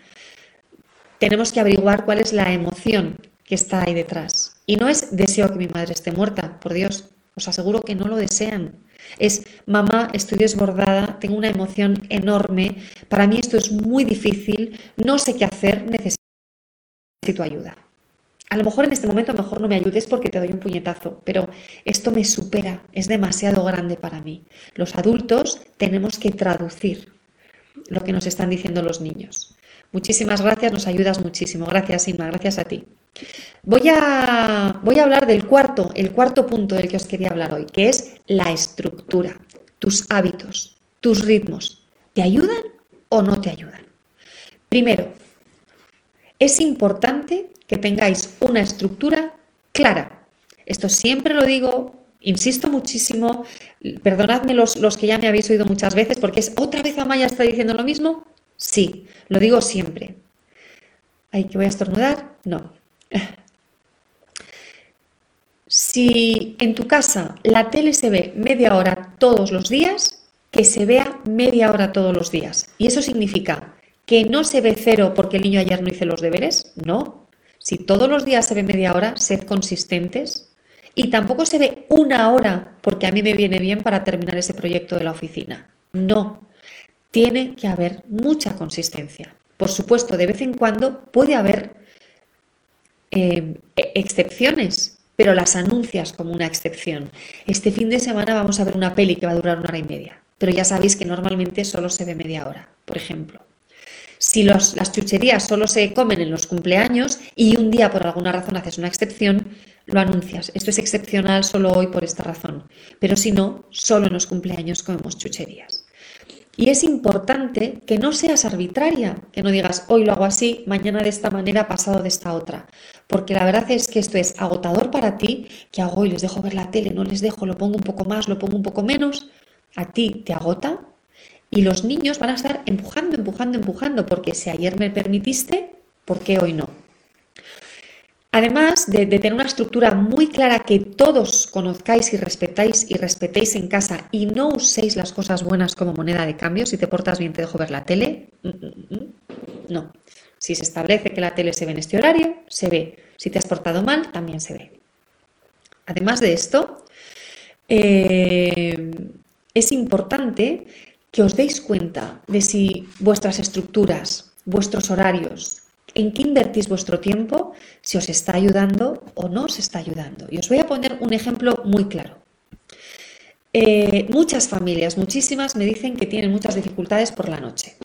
Tenemos que averiguar cuál es la emoción que está ahí detrás. Y no es deseo que mi madre esté muerta, por Dios, os aseguro que no lo desean. Es mamá, estoy desbordada, tengo una emoción enorme, para mí esto es muy difícil, no sé qué hacer, necesito ayuda. A lo mejor en este momento mejor no me ayudes porque te doy un puñetazo, pero esto me supera, es demasiado grande para mí. Los adultos tenemos que traducir lo que nos están diciendo los niños. Muchísimas gracias, nos ayudas muchísimo. Gracias, Inma, gracias a ti. Voy a, voy a hablar del cuarto, el cuarto punto del que os quería hablar hoy, que es la estructura, tus hábitos, tus ritmos. ¿Te ayudan o no te ayudan? Primero, es importante que tengáis una estructura clara. Esto siempre lo digo, insisto muchísimo, perdonadme los, los que ya me habéis oído muchas veces, porque es otra vez Amaya está diciendo lo mismo. Sí, lo digo siempre. ¿Ay, que voy a estornudar? No. Si en tu casa la tele se ve media hora todos los días, que se vea media hora todos los días. Y eso significa que no se ve cero porque el niño ayer no hizo los deberes. No. Si todos los días se ve media hora, sed consistentes. Y tampoco se ve una hora porque a mí me viene bien para terminar ese proyecto de la oficina. No. Tiene que haber mucha consistencia. Por supuesto, de vez en cuando puede haber eh, excepciones, pero las anuncias como una excepción. Este fin de semana vamos a ver una peli que va a durar una hora y media, pero ya sabéis que normalmente solo se ve media hora, por ejemplo. Si las chucherías solo se comen en los cumpleaños y un día por alguna razón haces una excepción, lo anuncias. Esto es excepcional solo hoy por esta razón. Pero si no, solo en los cumpleaños comemos chucherías. Y es importante que no seas arbitraria, que no digas hoy lo hago así, mañana de esta manera, pasado de esta otra. Porque la verdad es que esto es agotador para ti, que hago hoy les dejo ver la tele, no les dejo, lo pongo un poco más, lo pongo un poco menos. A ti te agota y los niños van a estar empujando, empujando, empujando, porque si ayer me permitiste, ¿por qué hoy no? Además de, tener una estructura muy clara que todos conozcáis y respetáis y respetéis en casa y no uséis las cosas buenas como moneda de cambio, si te portas bien te dejo ver la tele, mm, mm, mm, no. Si se establece que la tele se ve en este horario, se ve. Si te has portado mal, también se ve. Además de esto, eh, es importante que os deis cuenta de si vuestras estructuras, vuestros horarios, en qué invertís vuestro tiempo, si os está ayudando o no os está ayudando. Y os voy a poner un ejemplo muy claro. Eh, muchas familias, muchísimas, me dicen que tienen muchas dificultades por la noche.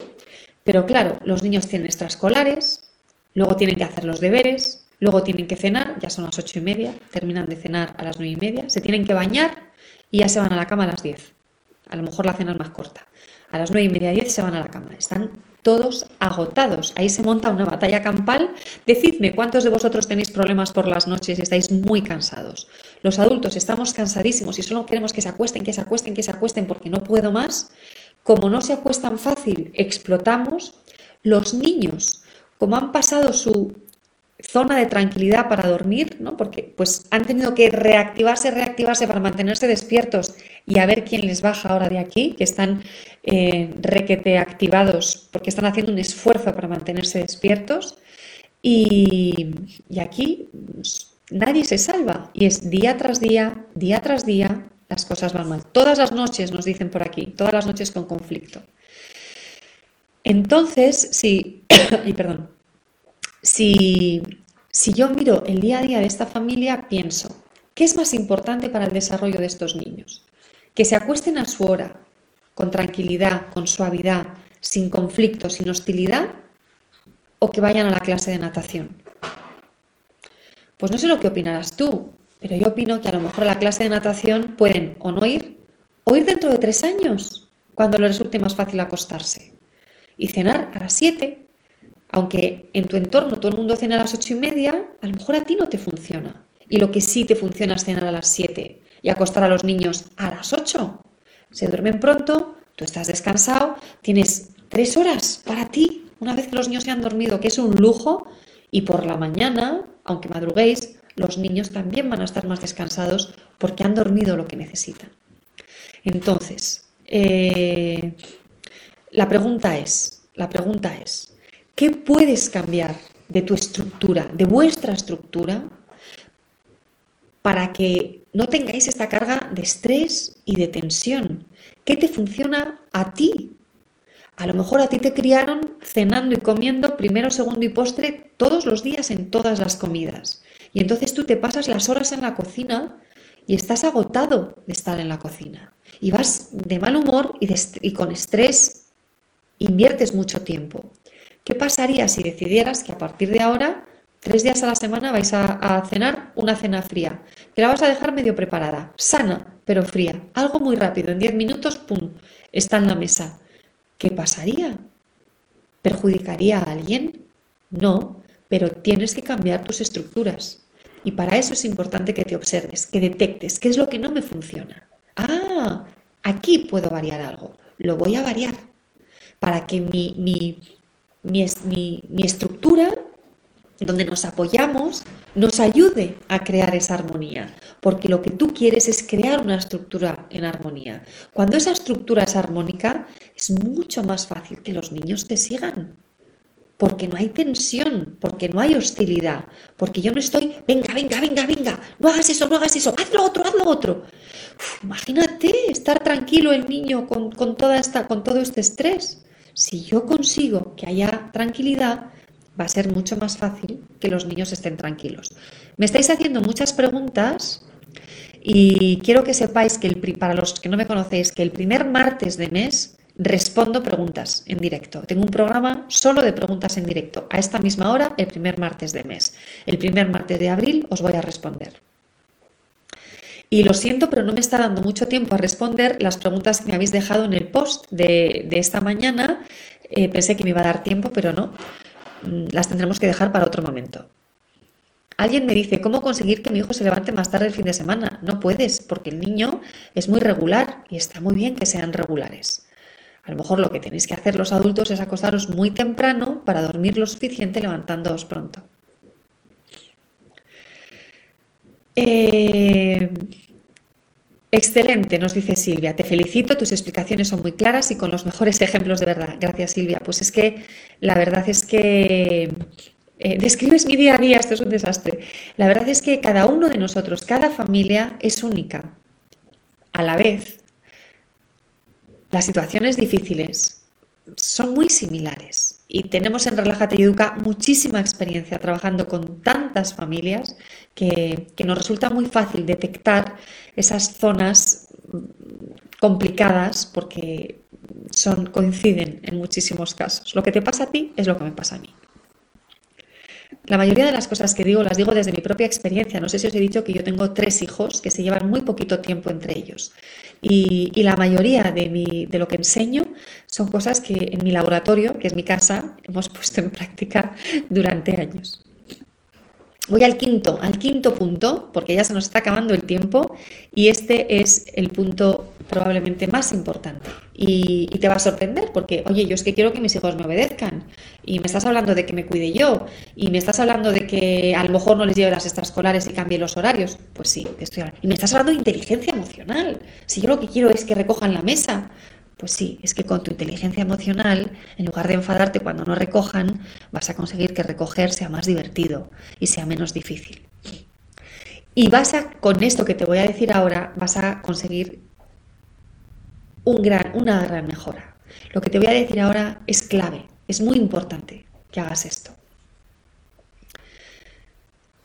Pero claro, los niños tienen extraescolares, luego tienen que hacer los deberes, luego tienen que cenar, ya son las ocho y media, terminan de cenar a las nueve y media, se tienen que bañar y ya se van a la cama a las diez. A lo mejor la cena es más corta. A las nueve y media, diez se van a la cama. Están todos agotados. Ahí se monta una batalla campal. Decidme cuántos de vosotros tenéis problemas por las noches y estáis muy cansados. Los adultos estamos cansadísimos y solo queremos que se acuesten, que se acuesten, que se acuesten porque no puedo más. Como no se acuestan fácil, explotamos. Los niños, como han pasado su zona de tranquilidad para dormir, ¿no? Porque pues han tenido que reactivarse, reactivarse para mantenerse despiertos y a ver quién les baja ahora de aquí, que están eh, requete activados porque están haciendo un esfuerzo para mantenerse despiertos. Y, aquí pues, nadie se salva y es día tras día, día tras día, las cosas van mal. Todas las noches nos dicen por aquí, todas las noches con conflicto. Entonces, si, y perdón, si, yo miro el día a día de esta familia, pienso, ¿qué es más importante para el desarrollo de estos niños? Que se acuesten a su hora, con tranquilidad, con suavidad, sin conflicto, sin hostilidad, o que vayan a la clase de natación. Pues no sé lo que opinarás tú, pero yo opino que a lo mejor a la clase de natación pueden o no ir, o ir dentro de tres años, cuando les resulte más fácil acostarse. Y cenar a las siete, aunque en tu entorno todo el mundo cena a las ocho y media, a lo mejor a ti no te funciona. Y lo que sí te funciona es cenar a las siete y acostar a los niños a las ocho. Se duermen pronto, tú estás descansado, tienes tres horas para ti, una vez que los niños se han dormido, que es un lujo, y por la mañana, aunque madruguéis, los niños también van a estar más descansados porque han dormido lo que necesitan. Entonces, eh, la pregunta es, la pregunta es, ¿qué puedes cambiar de tu estructura, de vuestra estructura, para que no tengáis esta carga de estrés y de tensión? ¿Qué te funciona a ti? A lo mejor a ti te criaron cenando y comiendo primero, segundo y postre todos los días en todas las comidas. Y entonces tú te pasas las horas en la cocina y estás agotado de estar en la cocina. Y vas de mal humor y, con estrés inviertes mucho tiempo. ¿Qué pasaría si decidieras que a partir de ahora, tres días a la semana, vais a, cenar una cena fría? Que la vas a dejar medio preparada, sana, pero fría. Algo muy rápido, en diez minutos, ¡pum!, está en la mesa. ¿Qué pasaría? ¿Perjudicaría a alguien? No, pero tienes que cambiar tus estructuras. Y para eso es importante que te observes, que detectes qué es lo que no me funciona. Ah, aquí puedo variar algo. Lo voy a variar para que mi, mi, mi, estructura, donde nos apoyamos, nos ayude a crear esa armonía. Porque lo que tú quieres es crear una estructura en armonía. Cuando esa estructura es armónica, es mucho más fácil que los niños te sigan porque no hay tensión, porque no hay hostilidad, porque yo no estoy, venga, venga, venga, venga, no hagas eso, no hagas eso, haz lo otro, haz lo otro. imagínate estar tranquilo el niño con, toda esta, con todo este estrés. Si yo consigo que haya tranquilidad, va a ser mucho más fácil que los niños estén tranquilos. Me estáis haciendo muchas preguntas y quiero que sepáis que para los que no me conocéis, que el primer martes de mes respondo preguntas en directo. Tengo un programa solo de preguntas en directo a esta misma hora el primer martes de mes. El primer martes de abril os voy a responder. Y lo siento, pero no me está dando mucho tiempo a responder las preguntas que me habéis dejado en el post de, esta mañana. Eh, pensé que me iba a dar tiempo, pero no. Mm, las tendremos que dejar para otro momento. Alguien me dice, ¿cómo conseguir que mi hijo se levante más tarde el fin de semana? No puedes, porque el niño es muy regular y está muy bien que sean regulares. A lo mejor lo que tenéis que hacer los adultos es acostaros muy temprano para dormir lo suficiente levantándoos pronto. Eh, excelente, nos dice Silvia. Te felicito, tus explicaciones son muy claras y con los mejores ejemplos de verdad. Gracias, Silvia. Pues es que la verdad es que eh, describes mi día a día, esto es un desastre. La verdad es que cada uno de nosotros, cada familia es única. A la vez, las situaciones difíciles son muy similares y tenemos en Relájate y Educa muchísima experiencia trabajando con tantas familias que, nos resulta muy fácil detectar esas zonas complicadas porque son, coinciden en muchísimos casos. Lo que te pasa a ti es lo que me pasa a mí. La mayoría de las cosas que digo las digo desde mi propia experiencia. No sé si os he dicho que yo tengo tres hijos que se llevan muy poquito tiempo entre ellos. Y, la mayoría de, de lo que enseño son cosas que en mi laboratorio, que es mi casa, hemos puesto en práctica durante años. Voy al quinto, al quinto punto, porque ya se nos está acabando el tiempo y este es el punto probablemente más importante. Y, te va a sorprender porque, oye, yo es que quiero que mis hijos me obedezcan y me estás hablando de que me cuide yo y me estás hablando de que a lo mejor no les lleve las extraescolares y cambie los horarios. Pues sí, estoy hablando. Y me estás hablando de inteligencia emocional. Si yo lo que quiero es que recojan la mesa, pues sí, es que con tu inteligencia emocional, en lugar de enfadarte cuando no recojan, vas a conseguir que recoger sea más divertido y sea menos difícil. Y vas a, con esto que te voy a decir ahora, vas a conseguir una gran mejora. Lo que te voy a decir ahora es clave, es muy importante que hagas esto.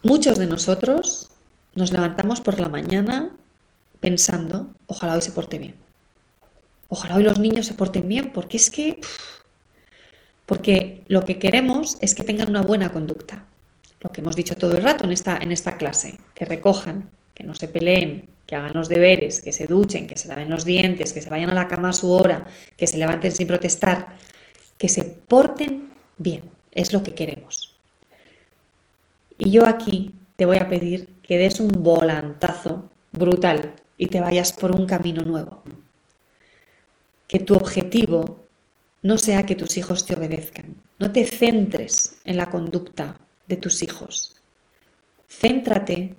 Muchos de nosotros nos levantamos por la mañana pensando, ojalá hoy se porte bien Ojalá hoy los niños se porten bien, porque es que... Porque lo que queremos es que tengan una buena conducta. Lo que hemos dicho todo el rato en esta, en esta clase, que recojan, que no se peleen, que hagan los deberes, que se duchen, que se laven los dientes, que se vayan a la cama a su hora, que se levanten sin protestar, que se porten bien. Es lo que queremos. Y yo aquí te voy a pedir que des un volantazo brutal y te vayas por un camino nuevo que tu objetivo no sea que tus hijos te obedezcan. No te centres en la conducta de tus hijos. Céntrate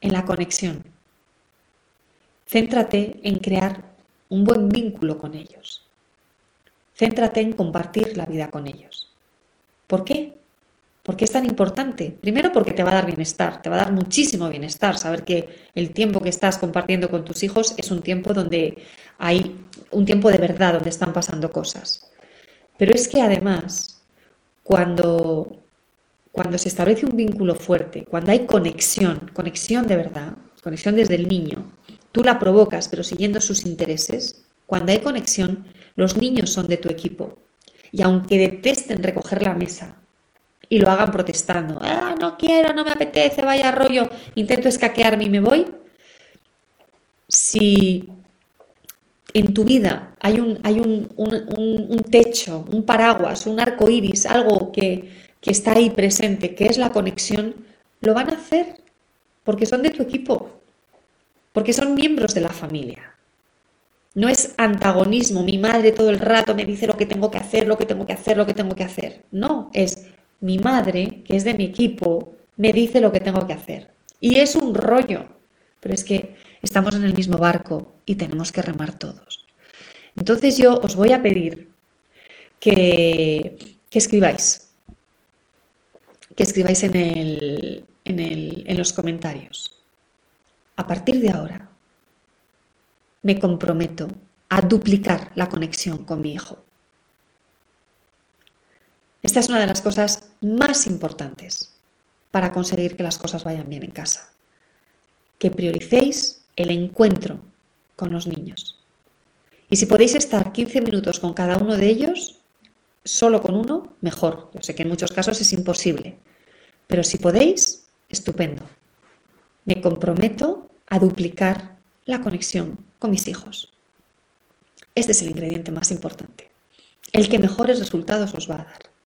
en la conexión. Céntrate en crear un buen vínculo con ellos. Céntrate en compartir la vida con ellos. ¿Por qué? ¿Por qué es tan importante? Primero porque te va a dar bienestar, te va a dar muchísimo bienestar saber que el tiempo que estás compartiendo con tus hijos es un tiempo donde hay un tiempo de verdad, donde están pasando cosas. Pero es que además, cuando, cuando se establece un vínculo fuerte, cuando hay conexión, conexión de verdad, conexión desde el niño, tú la provocas pero siguiendo sus intereses, cuando hay conexión, los niños son de tu equipo. Y aunque detesten recoger la mesa, y lo hagan protestando. Ah, no quiero, no me apetece, vaya rollo, intento escaquearme y me voy. Si en tu vida hay un, techo, un paraguas, un arco iris, algo que está ahí presente, que es la conexión, lo van a hacer porque son de tu equipo, porque son miembros de la familia. No es antagonismo, mi madre todo el rato me dice lo que tengo que hacer, lo que tengo que hacer, lo que tengo que hacer. No, es mi madre, que es de mi equipo, me dice lo que tengo que hacer. Y es un rollo, pero es que estamos en el mismo barco y tenemos que remar todos. Entonces yo os voy a pedir que, escribáis, que escribáis en, en los comentarios. A partir de ahora, me comprometo a duplicar la conexión con mi hijo. Esta es una de las cosas más importantes para conseguir que las cosas vayan bien en casa. Que prioricéis el encuentro con los niños. Y si podéis estar 15 minutos con cada uno de ellos, solo con uno, mejor. Yo sé que en muchos casos es imposible. Pero si podéis, estupendo. Me comprometo a duplicar la conexión con mis hijos. Este es el ingrediente más importante. El que mejores resultados os va a dar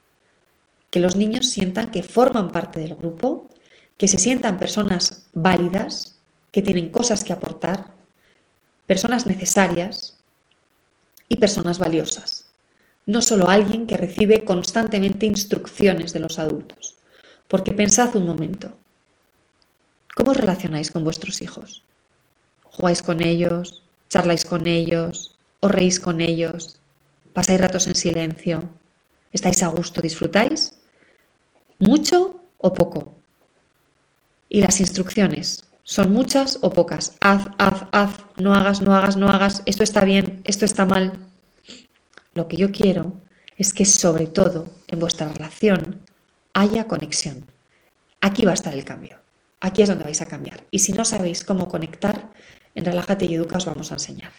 que los niños sientan que forman parte del grupo, que se sientan personas válidas, que tienen cosas que aportar, personas necesarias y personas valiosas. No solo alguien que recibe constantemente instrucciones de los adultos. Porque pensad un momento, ¿cómo os relacionáis con vuestros hijos? ¿Jugáis con ellos? ¿Charláis con ellos? ¿Os reís con ellos? ¿Pasáis ratos en silencio? ¿Estáis a gusto? ¿Disfrutáis? mucho o poco. Y las instrucciones son muchas o pocas. Haz, haz, haz, no hagas, no hagas, no hagas, esto está bien, esto está mal. Lo que yo quiero es que sobre todo en vuestra relación haya conexión. Aquí va a estar el cambio. Aquí es donde vais a cambiar. Y si no sabéis cómo conectar, en Relájate y Educa os vamos a enseñar.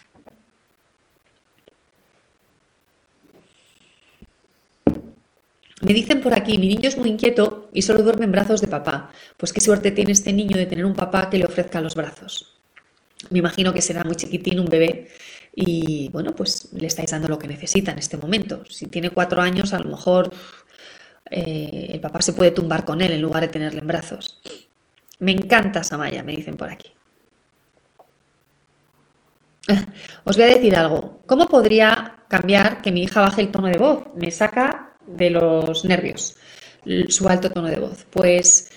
Me dicen por aquí, mi niño es muy inquieto y solo duerme en brazos de papá. Pues qué suerte tiene este niño de tener un papá que le ofrezca los brazos. Me imagino que será muy chiquitín, un bebé, y bueno, pues le estáis dando lo que necesita en este momento. Si tiene cuatro años, a lo mejor eh, el papá se puede tumbar con él en lugar de tenerle en brazos. Me encanta Samaya, me dicen por aquí. Os voy a decir algo. ¿Cómo podría cambiar que mi hija baje el tono de voz? Me saca de los nervios su alto tono de voz. Pues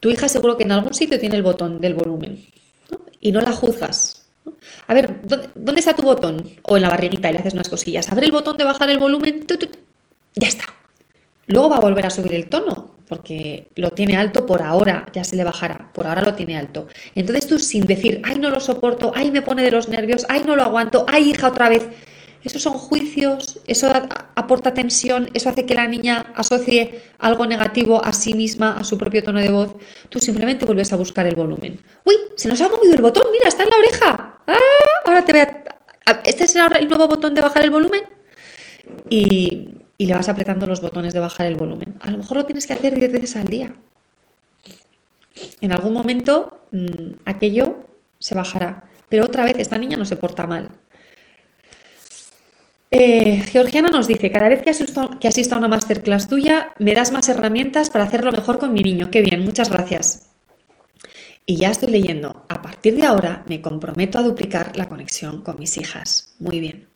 tu hija seguro que en algún sitio tiene el botón del volumen y no la juzgas. A ver, ¿dónde, está tu botón? O en la barriguita y le haces unas cosillas. Abre el botón de bajar el volumen. ya está. Luego va a volver a subir el tono porque lo tiene alto por ahora, ya se le bajará, por ahora lo tiene alto. Entonces tú sin decir, ay, no lo soporto, ay, me pone de los nervios, ay, no lo aguanto, ay, hija, otra vez. Esos son juicios, eso aporta tensión, eso hace que la niña asocie algo negativo a sí misma, a su propio tono de voz. Tú simplemente vuelves a buscar el volumen. Uy, se nos ha movido el botón, mira, está en la oreja. Ah, ahora te voy a... ¿Este es el nuevo botón de bajar el volumen? Y le vas apretando los botones de bajar el volumen. A lo mejor lo tienes que hacer 10 veces al día. En algún momento mm, aquello se bajará. Pero otra vez, esta niña no se porta mal. Eh, Georgiana nos dice, cada vez que asisto, que asisto a una masterclass tuya, me das más herramientas para hacerlo mejor con mi niño. Qué bien, muchas gracias. Y ya estoy leyendo, a partir de ahora me comprometo a duplicar la conexión con mis hijas. Muy bien.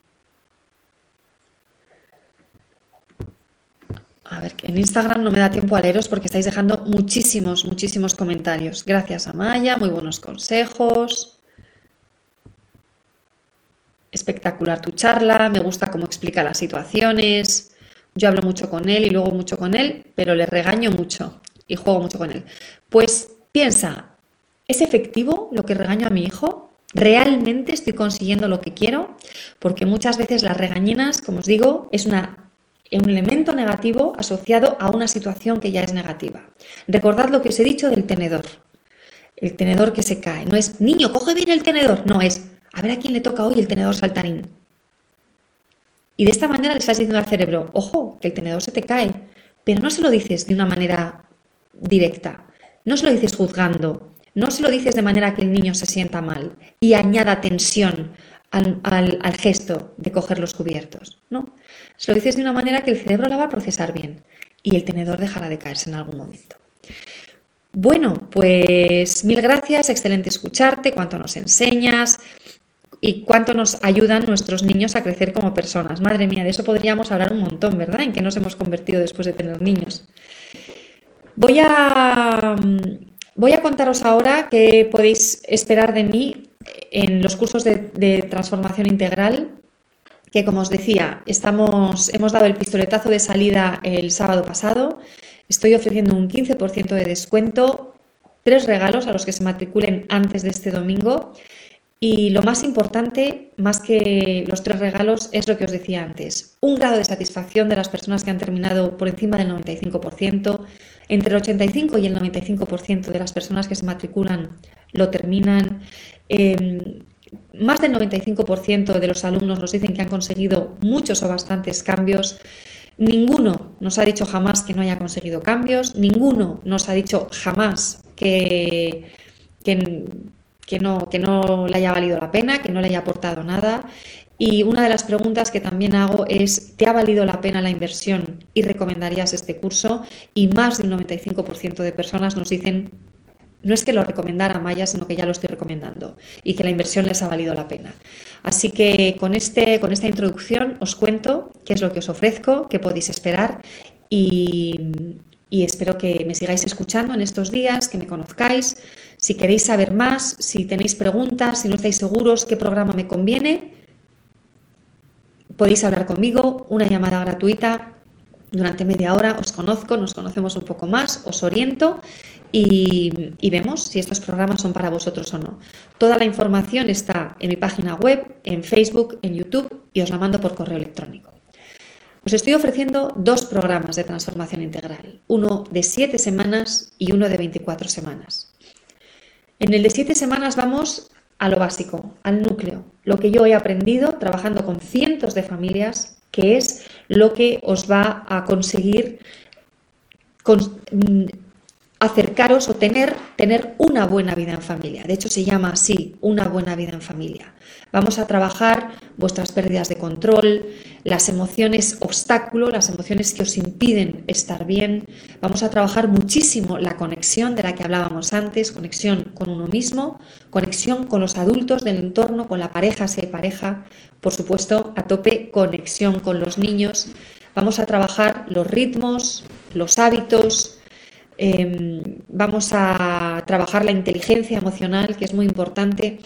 A ver, en Instagram no me da tiempo a leeros porque estáis dejando muchísimos, muchísimos comentarios. Gracias a Maya, muy buenos consejos. Espectacular tu charla, me gusta cómo explica las situaciones. Yo hablo mucho con él y luego mucho con él, pero le regaño mucho y juego mucho con él. Pues piensa, ¿es efectivo lo que regaño a mi hijo? ¿Realmente estoy consiguiendo lo que quiero? Porque muchas veces las regañinas, como os digo, es un elemento negativo asociado a una situación que ya es negativa. Recordad lo que os he dicho del tenedor. El tenedor que se cae. No es, niño, coge bien el tenedor. No, es, a ver a quién le toca hoy el tenedor saltarín. Y de esta manera le estás diciendo al cerebro, ojo, que el tenedor se te cae. Pero no se lo dices de una manera directa. No se lo dices juzgando. No se lo dices de manera que el niño se sienta mal y añada tensión al, gesto de coger los cubiertos. ¿no? Se lo dices de una manera que el cerebro la va a procesar bien y el tenedor dejará de caerse en algún momento. Bueno, pues mil gracias, excelente escucharte, cuánto nos enseñas y cuánto nos ayudan nuestros niños a crecer como personas. Madre mía, de eso podríamos hablar un montón, ¿verdad? En qué nos hemos convertido después de tener niños. Voy a, voy a contaros ahora qué podéis esperar de mí en los cursos de, de transformación integral que como os decía, estamos, hemos dado el pistoletazo de salida el sábado pasado. Estoy ofreciendo un 15% de descuento, tres regalos a los que se matriculen antes de este domingo. Y lo más importante, más que los tres regalos, es lo que os decía antes. Un grado de satisfacción de las personas que han terminado por encima del 95%. Entre el 85 y el 95% de las personas que se matriculan lo terminan. Em, más del 95% de los alumnos nos dicen que han conseguido muchos o bastantes cambios. Ninguno nos ha dicho jamás que no haya conseguido cambios, ninguno nos ha dicho jamás que, que, no, que no le haya valido la pena, que no le haya aportado nada. Y una de las preguntas que también hago es, ¿te ha valido la pena la inversión y recomendarías este curso? Y más del 95% de personas nos dicen no es que lo recomendara Maya, sino que ya lo estoy recomendando y que la inversión les ha valido la pena. Así que con, este, con esta introducción os cuento qué es lo que os ofrezco, qué podéis esperar y, espero que me sigáis escuchando en estos días, que me conozcáis. Si queréis saber más, si tenéis preguntas, si no estáis seguros qué programa me conviene, podéis hablar conmigo, una llamada gratuita durante media hora, os conozco, nos conocemos un poco más, os oriento y, vemos si estos programas son para vosotros o no. Toda la información está en mi página web, en Facebook, en YouTube y os la mando por correo electrónico. Os estoy ofreciendo dos programas de transformación integral, uno de 7 semanas y uno de 24 semanas. En el de 7 semanas vamos a lo básico, al núcleo, lo que yo he aprendido trabajando con cientos de familias, que es lo que os va a conseguir acercaros o tener, tener una buena vida en familia. De hecho, se llama así, una buena vida en familia. Vamos a trabajar vuestras pérdidas de control, las emociones obstáculo, las emociones que os impiden estar bien. Vamos a trabajar muchísimo la conexión de la que hablábamos antes, conexión con uno mismo, conexión con los adultos del entorno, con la pareja si hay pareja, por supuesto, a tope conexión con los niños. Vamos a trabajar los ritmos, los hábitos, em, vamos a trabajar la inteligencia emocional, que es muy importante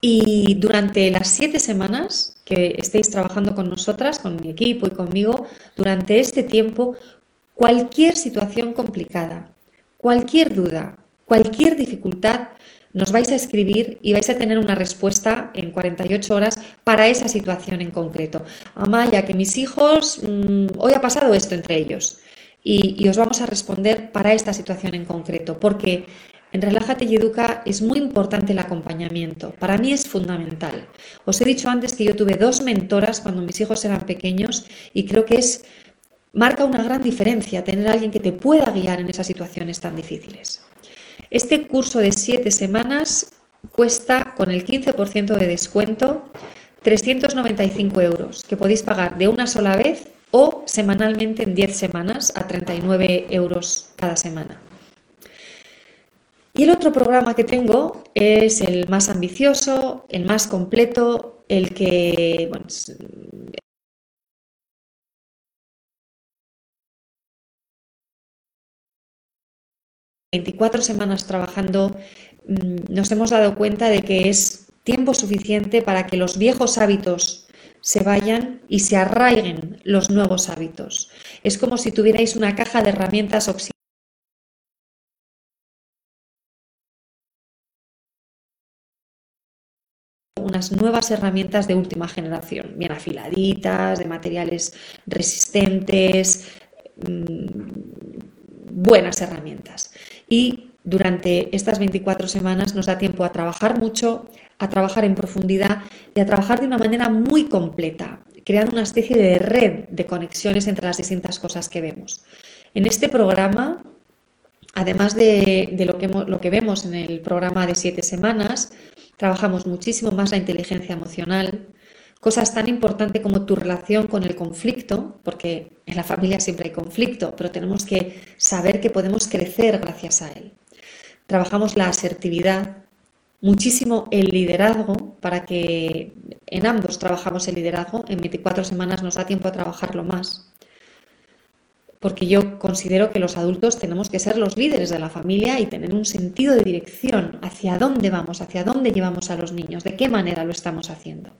y durante las siete semanas que estéis trabajando con nosotras, con mi equipo y conmigo, durante este tiempo, cualquier situación complicada, cualquier duda, cualquier dificultad, nos vais a escribir y vais a tener una respuesta en 48 horas para esa situación en concreto. Amaya, que mis hijos, mm, hoy ha pasado esto entre ellos. Y, y, os vamos a responder para esta situación en concreto, porque en Relájate y Educa es muy importante el acompañamiento. Para mí es fundamental. Os he dicho antes que yo tuve dos mentoras cuando mis hijos eran pequeños y creo que es marca una gran diferencia tener a alguien que te pueda guiar en esas situaciones tan difíciles. Este curso de siete semanas cuesta con el 15% de descuento 395 euros que podéis pagar de una sola vez o semanalmente en 10 semanas a 39 euros cada semana. Y el otro programa que tengo es el más ambicioso, el más completo, el que, bueno, 24 semanas trabajando, mm, nos hemos dado cuenta de que es tiempo suficiente para que los viejos hábitos se vayan y se arraiguen los nuevos hábitos. Es como si tuvierais una caja de herramientas unas nuevas herramientas de última generación, bien afiladitas, de materiales resistentes, mm, buenas herramientas. Y durante estas 24 semanas nos da tiempo a trabajar mucho, a trabajar en profundidad y a trabajar de una manera muy completa, creando una especie de red de conexiones entre las distintas cosas que vemos. En este programa, además de, lo, que, lo que vemos en el programa de siete semanas, Trabajamos muchísimo más la inteligencia emocional, cosas tan importantes como tu relación con el conflicto, porque en la familia siempre hay conflicto, pero tenemos que saber que podemos crecer gracias a él. Trabajamos la asertividad, muchísimo el liderazgo, para que en ambos trabajamos el liderazgo, en 24 semanas nos da tiempo a trabajarlo más porque yo considero que los adultos tenemos que ser los líderes de la familia y tener un sentido de dirección hacia dónde vamos, hacia dónde llevamos a los niños, de qué manera lo estamos haciendo.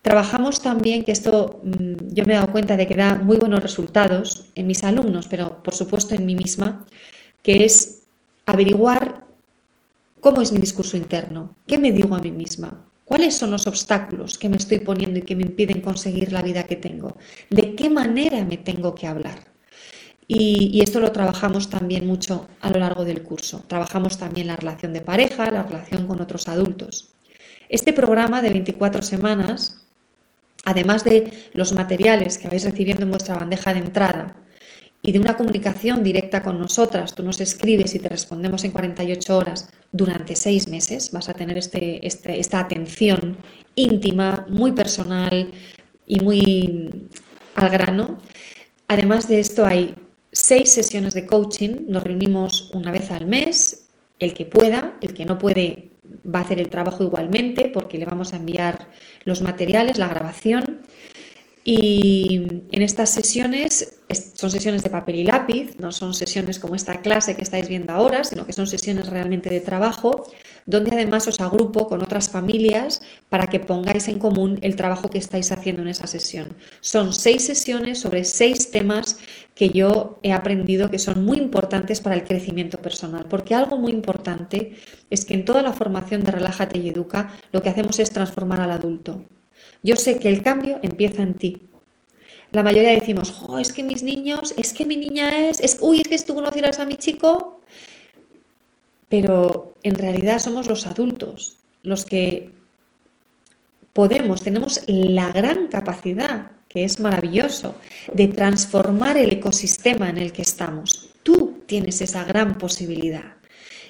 Trabajamos también, que esto mm, yo me he dado cuenta de que da muy buenos resultados en mis alumnos, pero por supuesto en mí misma, que es averiguar cómo es mi discurso interno, qué me digo a mí misma, ¿Cuáles son los obstáculos que me estoy poniendo y que me impiden conseguir la vida que tengo? ¿De qué manera me tengo que hablar? Y, esto lo trabajamos también mucho a lo largo del curso. Trabajamos también la relación de pareja, la relación con otros adultos. Este programa de 24 semanas, además de los materiales que vais recibiendo en vuestra bandeja de entrada, y de una comunicación directa con nosotras, tú nos escribes y te respondemos en 48 horas durante seis meses, vas a tener este, este, esta atención íntima, muy personal y muy al grano. Además de esto hay seis sesiones de coaching, nos reunimos una vez al mes, el que pueda, el que no puede va a hacer el trabajo igualmente porque le vamos a enviar los materiales, la grabación. Y en estas sesiones son sesiones de papel y lápiz, no son sesiones como esta clase que estáis viendo ahora, sino que son sesiones realmente de trabajo, donde además os agrupo con otras familias para que pongáis en común el trabajo que estáis haciendo en esa sesión. Son seis sesiones sobre seis temas que yo he aprendido que son muy importantes para el crecimiento personal, porque algo muy importante es que en toda la formación de Relájate y Educa lo que hacemos es transformar al adulto. Yo sé que el cambio empieza en ti. La mayoría decimos, es que mis niños, es que mi niña es, es, uy, es que tú conocieras a mi chico. Pero en realidad somos los adultos los que podemos, tenemos la gran capacidad, que es maravilloso, de transformar el ecosistema en el que estamos. Tú tienes esa gran posibilidad.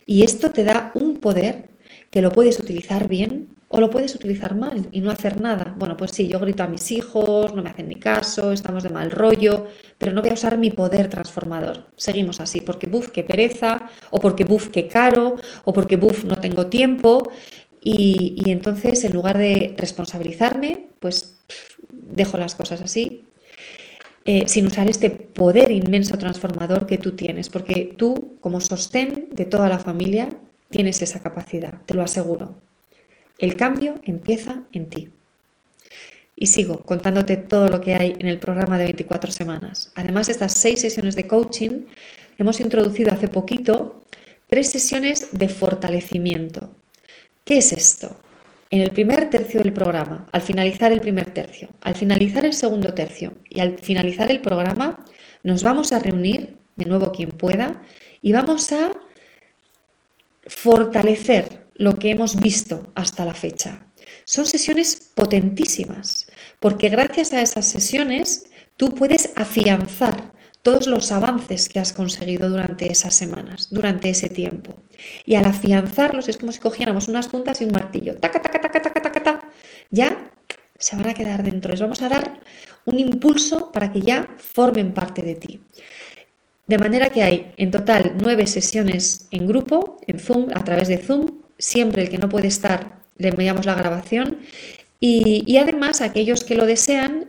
Y esto te da un poder que lo puedes utilizar bien o lo puedes utilizar mal y no hacer nada. Bueno, pues sí, yo grito a mis hijos, no me hacen ni caso, estamos de mal rollo, pero no voy a usar mi poder transformador. Seguimos así, porque buf, qué pereza, o porque buf, qué caro, o porque buf, no tengo tiempo. Y, y entonces, en lugar de responsabilizarme, pues dejo las cosas así, eh, sin usar este poder inmenso transformador que tú tienes, porque tú, como sostén de toda la familia, tienes esa capacidad, te lo aseguro. El cambio empieza en ti. Y sigo contándote todo lo que hay en el programa de 24 semanas. Además, estas seis sesiones de coaching, hemos introducido hace poquito tres sesiones de fortalecimiento. ¿Qué es esto? En el primer tercio del programa, al finalizar el primer tercio, al finalizar el segundo tercio y al finalizar el programa, nos vamos a reunir, de nuevo quien pueda, y vamos a fortalecer lo que hemos visto hasta la fecha. Son sesiones potentísimas, porque gracias a esas sesiones tú puedes afianzar todos los avances que has conseguido durante esas semanas, durante ese tiempo. Y al afianzarlos es como si cogiéramos unas puntas y un martillo. Taca, taca, taca, taca, taca, taca. Ya se van a quedar dentro. Les vamos a dar un impulso para que ya formen parte de ti. De manera que hay en total nueve sesiones en grupo, en Zoom, a través de Zoom, siempre el que no puede estar le enviamos la grabación y, además aquellos que lo desean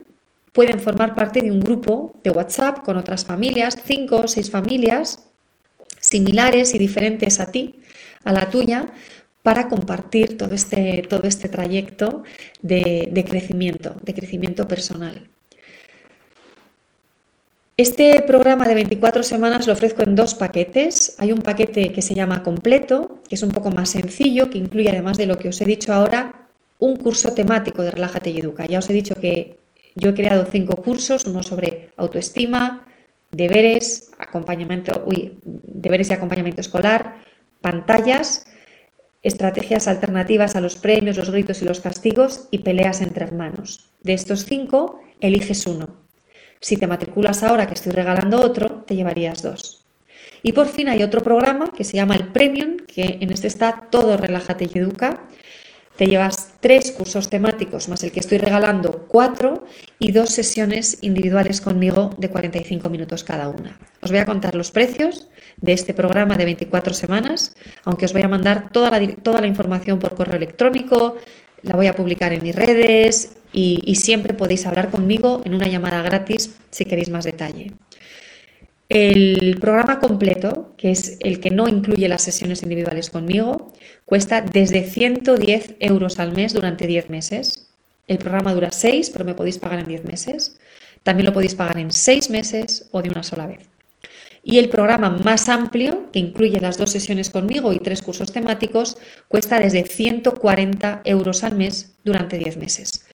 pueden formar parte de un grupo de WhatsApp con otras familias, cinco o seis familias similares y diferentes a ti, a la tuya, para compartir todo este, todo este trayecto de crecimiento, de crecimiento personal. Este programa de 24 semanas lo ofrezco en dos paquetes. Hay un paquete que se llama completo, que es un poco más sencillo, que incluye además de lo que os he dicho ahora, un curso temático de Relájate y Educa. Ya os he dicho que yo he creado cinco cursos, uno sobre autoestima, deberes, acompañamiento, uy, deberes y acompañamiento escolar, pantallas, estrategias alternativas a los premios, los gritos y los castigos y peleas entre hermanos. De estos cinco, eliges uno si te matriculas ahora que estoy regalando otro, te llevarías dos. Y por fin hay otro programa que se llama el Premium, que en este está todo Relájate y Educa. Te llevas tres cursos temáticos más el que estoy regalando cuatro y dos sesiones individuales conmigo de 45 minutos cada una. Os voy a contar los precios de este programa de 24 semanas, aunque os voy a mandar toda la, toda la información por correo electrónico, la voy a publicar en mis redes y, siempre podéis hablar conmigo en una llamada gratis si queréis más detalle. El programa completo, que es el que no incluye las sesiones individuales conmigo, cuesta desde 110 euros al mes durante 10 meses. El programa dura 6, pero me podéis pagar en 10 meses. También lo podéis pagar en 6 meses o de una sola vez. Y el programa más amplio, que incluye las dos sesiones conmigo y tres cursos temáticos, cuesta desde 140 euros al mes durante 10 meses.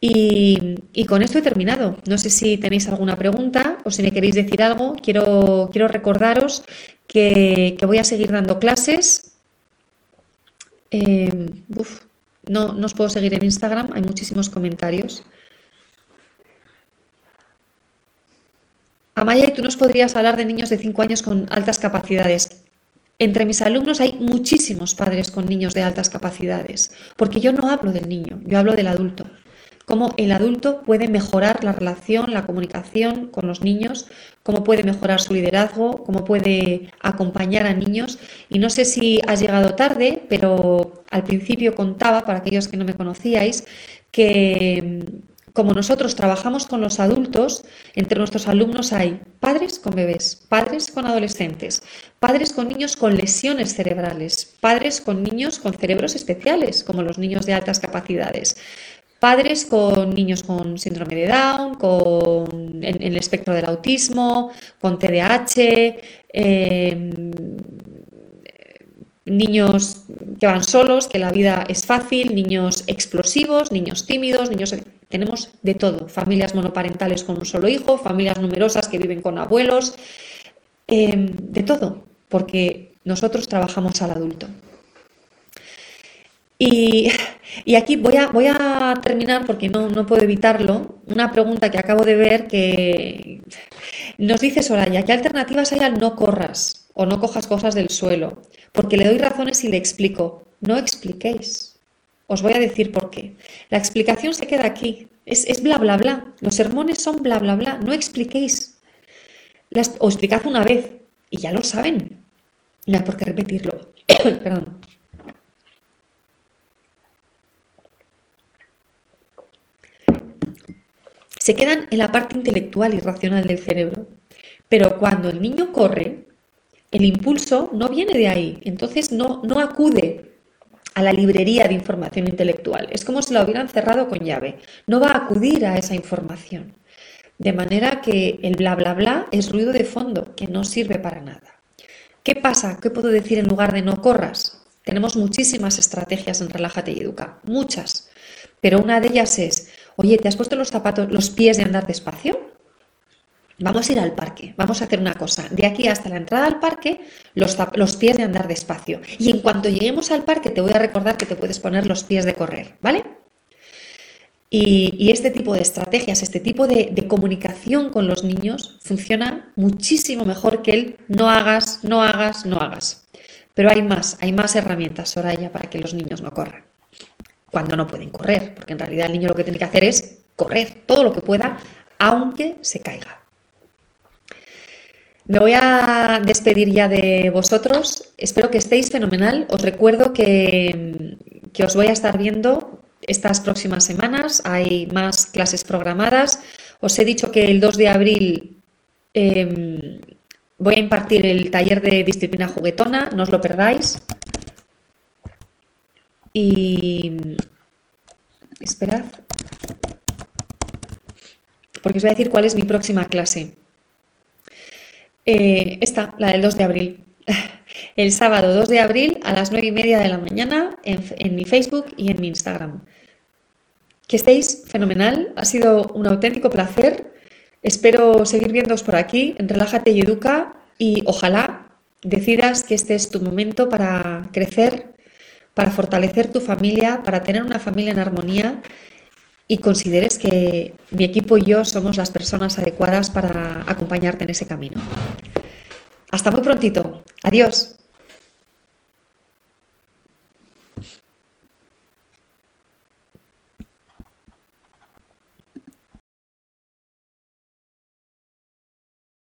Y, con esto he terminado. No sé si tenéis alguna pregunta o si me queréis decir algo. Quiero, quiero recordaros que, voy a seguir dando clases. Em, no, no os puedo seguir en Instagram, hay muchísimos comentarios. Amaya, ¿y tú nos podrías hablar de niños de 5 años con altas capacidades? Entre mis alumnos hay muchísimos padres con niños de altas capacidades, porque yo no hablo del niño, yo hablo del adulto cómo el adulto puede mejorar la relación, la comunicación con los niños, cómo puede mejorar su liderazgo, cómo puede acompañar a niños. Y no sé si has llegado tarde, pero al principio contaba, para aquellos que no me conocíais, que como nosotros trabajamos con los adultos, entre nuestros alumnos hay padres con bebés, padres con adolescentes, padres con niños con lesiones cerebrales, padres con niños con cerebros especiales, como los niños de altas capacidades, padres con niños con síndrome de Down, con, el espectro del autismo, con TDAH, em, niños que van solos, que la vida es fácil, niños explosivos, niños tímidos, niños... Tenemos de todo, familias monoparentales con un solo hijo, familias numerosas que viven con abuelos, em, de todo, porque nosotros trabajamos al adulto. Y, aquí voy a, voy a terminar, porque no, no, puedo evitarlo, una pregunta que acabo de ver que nos dice Soraya, ¿qué alternativas hay al no corras o no cojas cosas del suelo? Porque le doy razones y le explico. No expliquéis. Os voy a decir por qué. La explicación se queda aquí. Es, bla, bla, bla. Los sermones son bla, bla, bla. No expliquéis. Las, o explicad una vez y ya lo saben. No hay por qué repetirlo. Perdón. se quedan en la parte intelectual y racional del cerebro. Pero cuando el niño corre, el impulso no viene de ahí, entonces no, no acude a la librería de información intelectual. Es como si la hubieran cerrado con llave. No va a acudir a esa información. De manera que el bla bla bla es ruido de fondo, que no sirve para nada. ¿Qué pasa? ¿Qué puedo decir en lugar de no corras? Tenemos muchísimas estrategias en Relájate y Educa, muchas. Pero una de ellas es, oye, ¿te has puesto los zapatos, los pies de andar despacio? Vamos a ir al parque, vamos a hacer una cosa. De aquí hasta la entrada al parque, los, pies de andar despacio. Y en cuanto lleguemos al parque, te voy a recordar que te puedes poner los pies de correr, ¿vale? Y, este tipo de estrategias, este tipo de, de, comunicación con los niños funciona muchísimo mejor que el no hagas, no hagas, no hagas. Pero hay más, hay más herramientas, Soraya, para que los niños no corran cuando no pueden correr, porque en realidad el niño lo que tiene que hacer es correr todo lo que pueda, aunque se caiga. Me voy a despedir ya de vosotros. Espero que estéis fenomenal. Os recuerdo que, os voy a estar viendo estas próximas semanas. Hay más clases programadas. Os he dicho que el 2 de abril em, voy a impartir el taller de disciplina juguetona. No os lo perdáis. Y esperad, porque os voy a decir cuál es mi próxima clase. Eh, esta, la del 2 de abril. El sábado 2 de abril a las 9 y media de la mañana en, mi Facebook y en mi Instagram. Que estéis fenomenal, ha sido un auténtico placer. Espero seguir viéndoos por aquí Relájate y Educa y ojalá decidas que este es tu momento para crecer para fortalecer tu familia, para tener una familia en armonía y consideres que mi equipo y yo somos las personas adecuadas para acompañarte en ese camino. Hasta muy prontito. Adiós.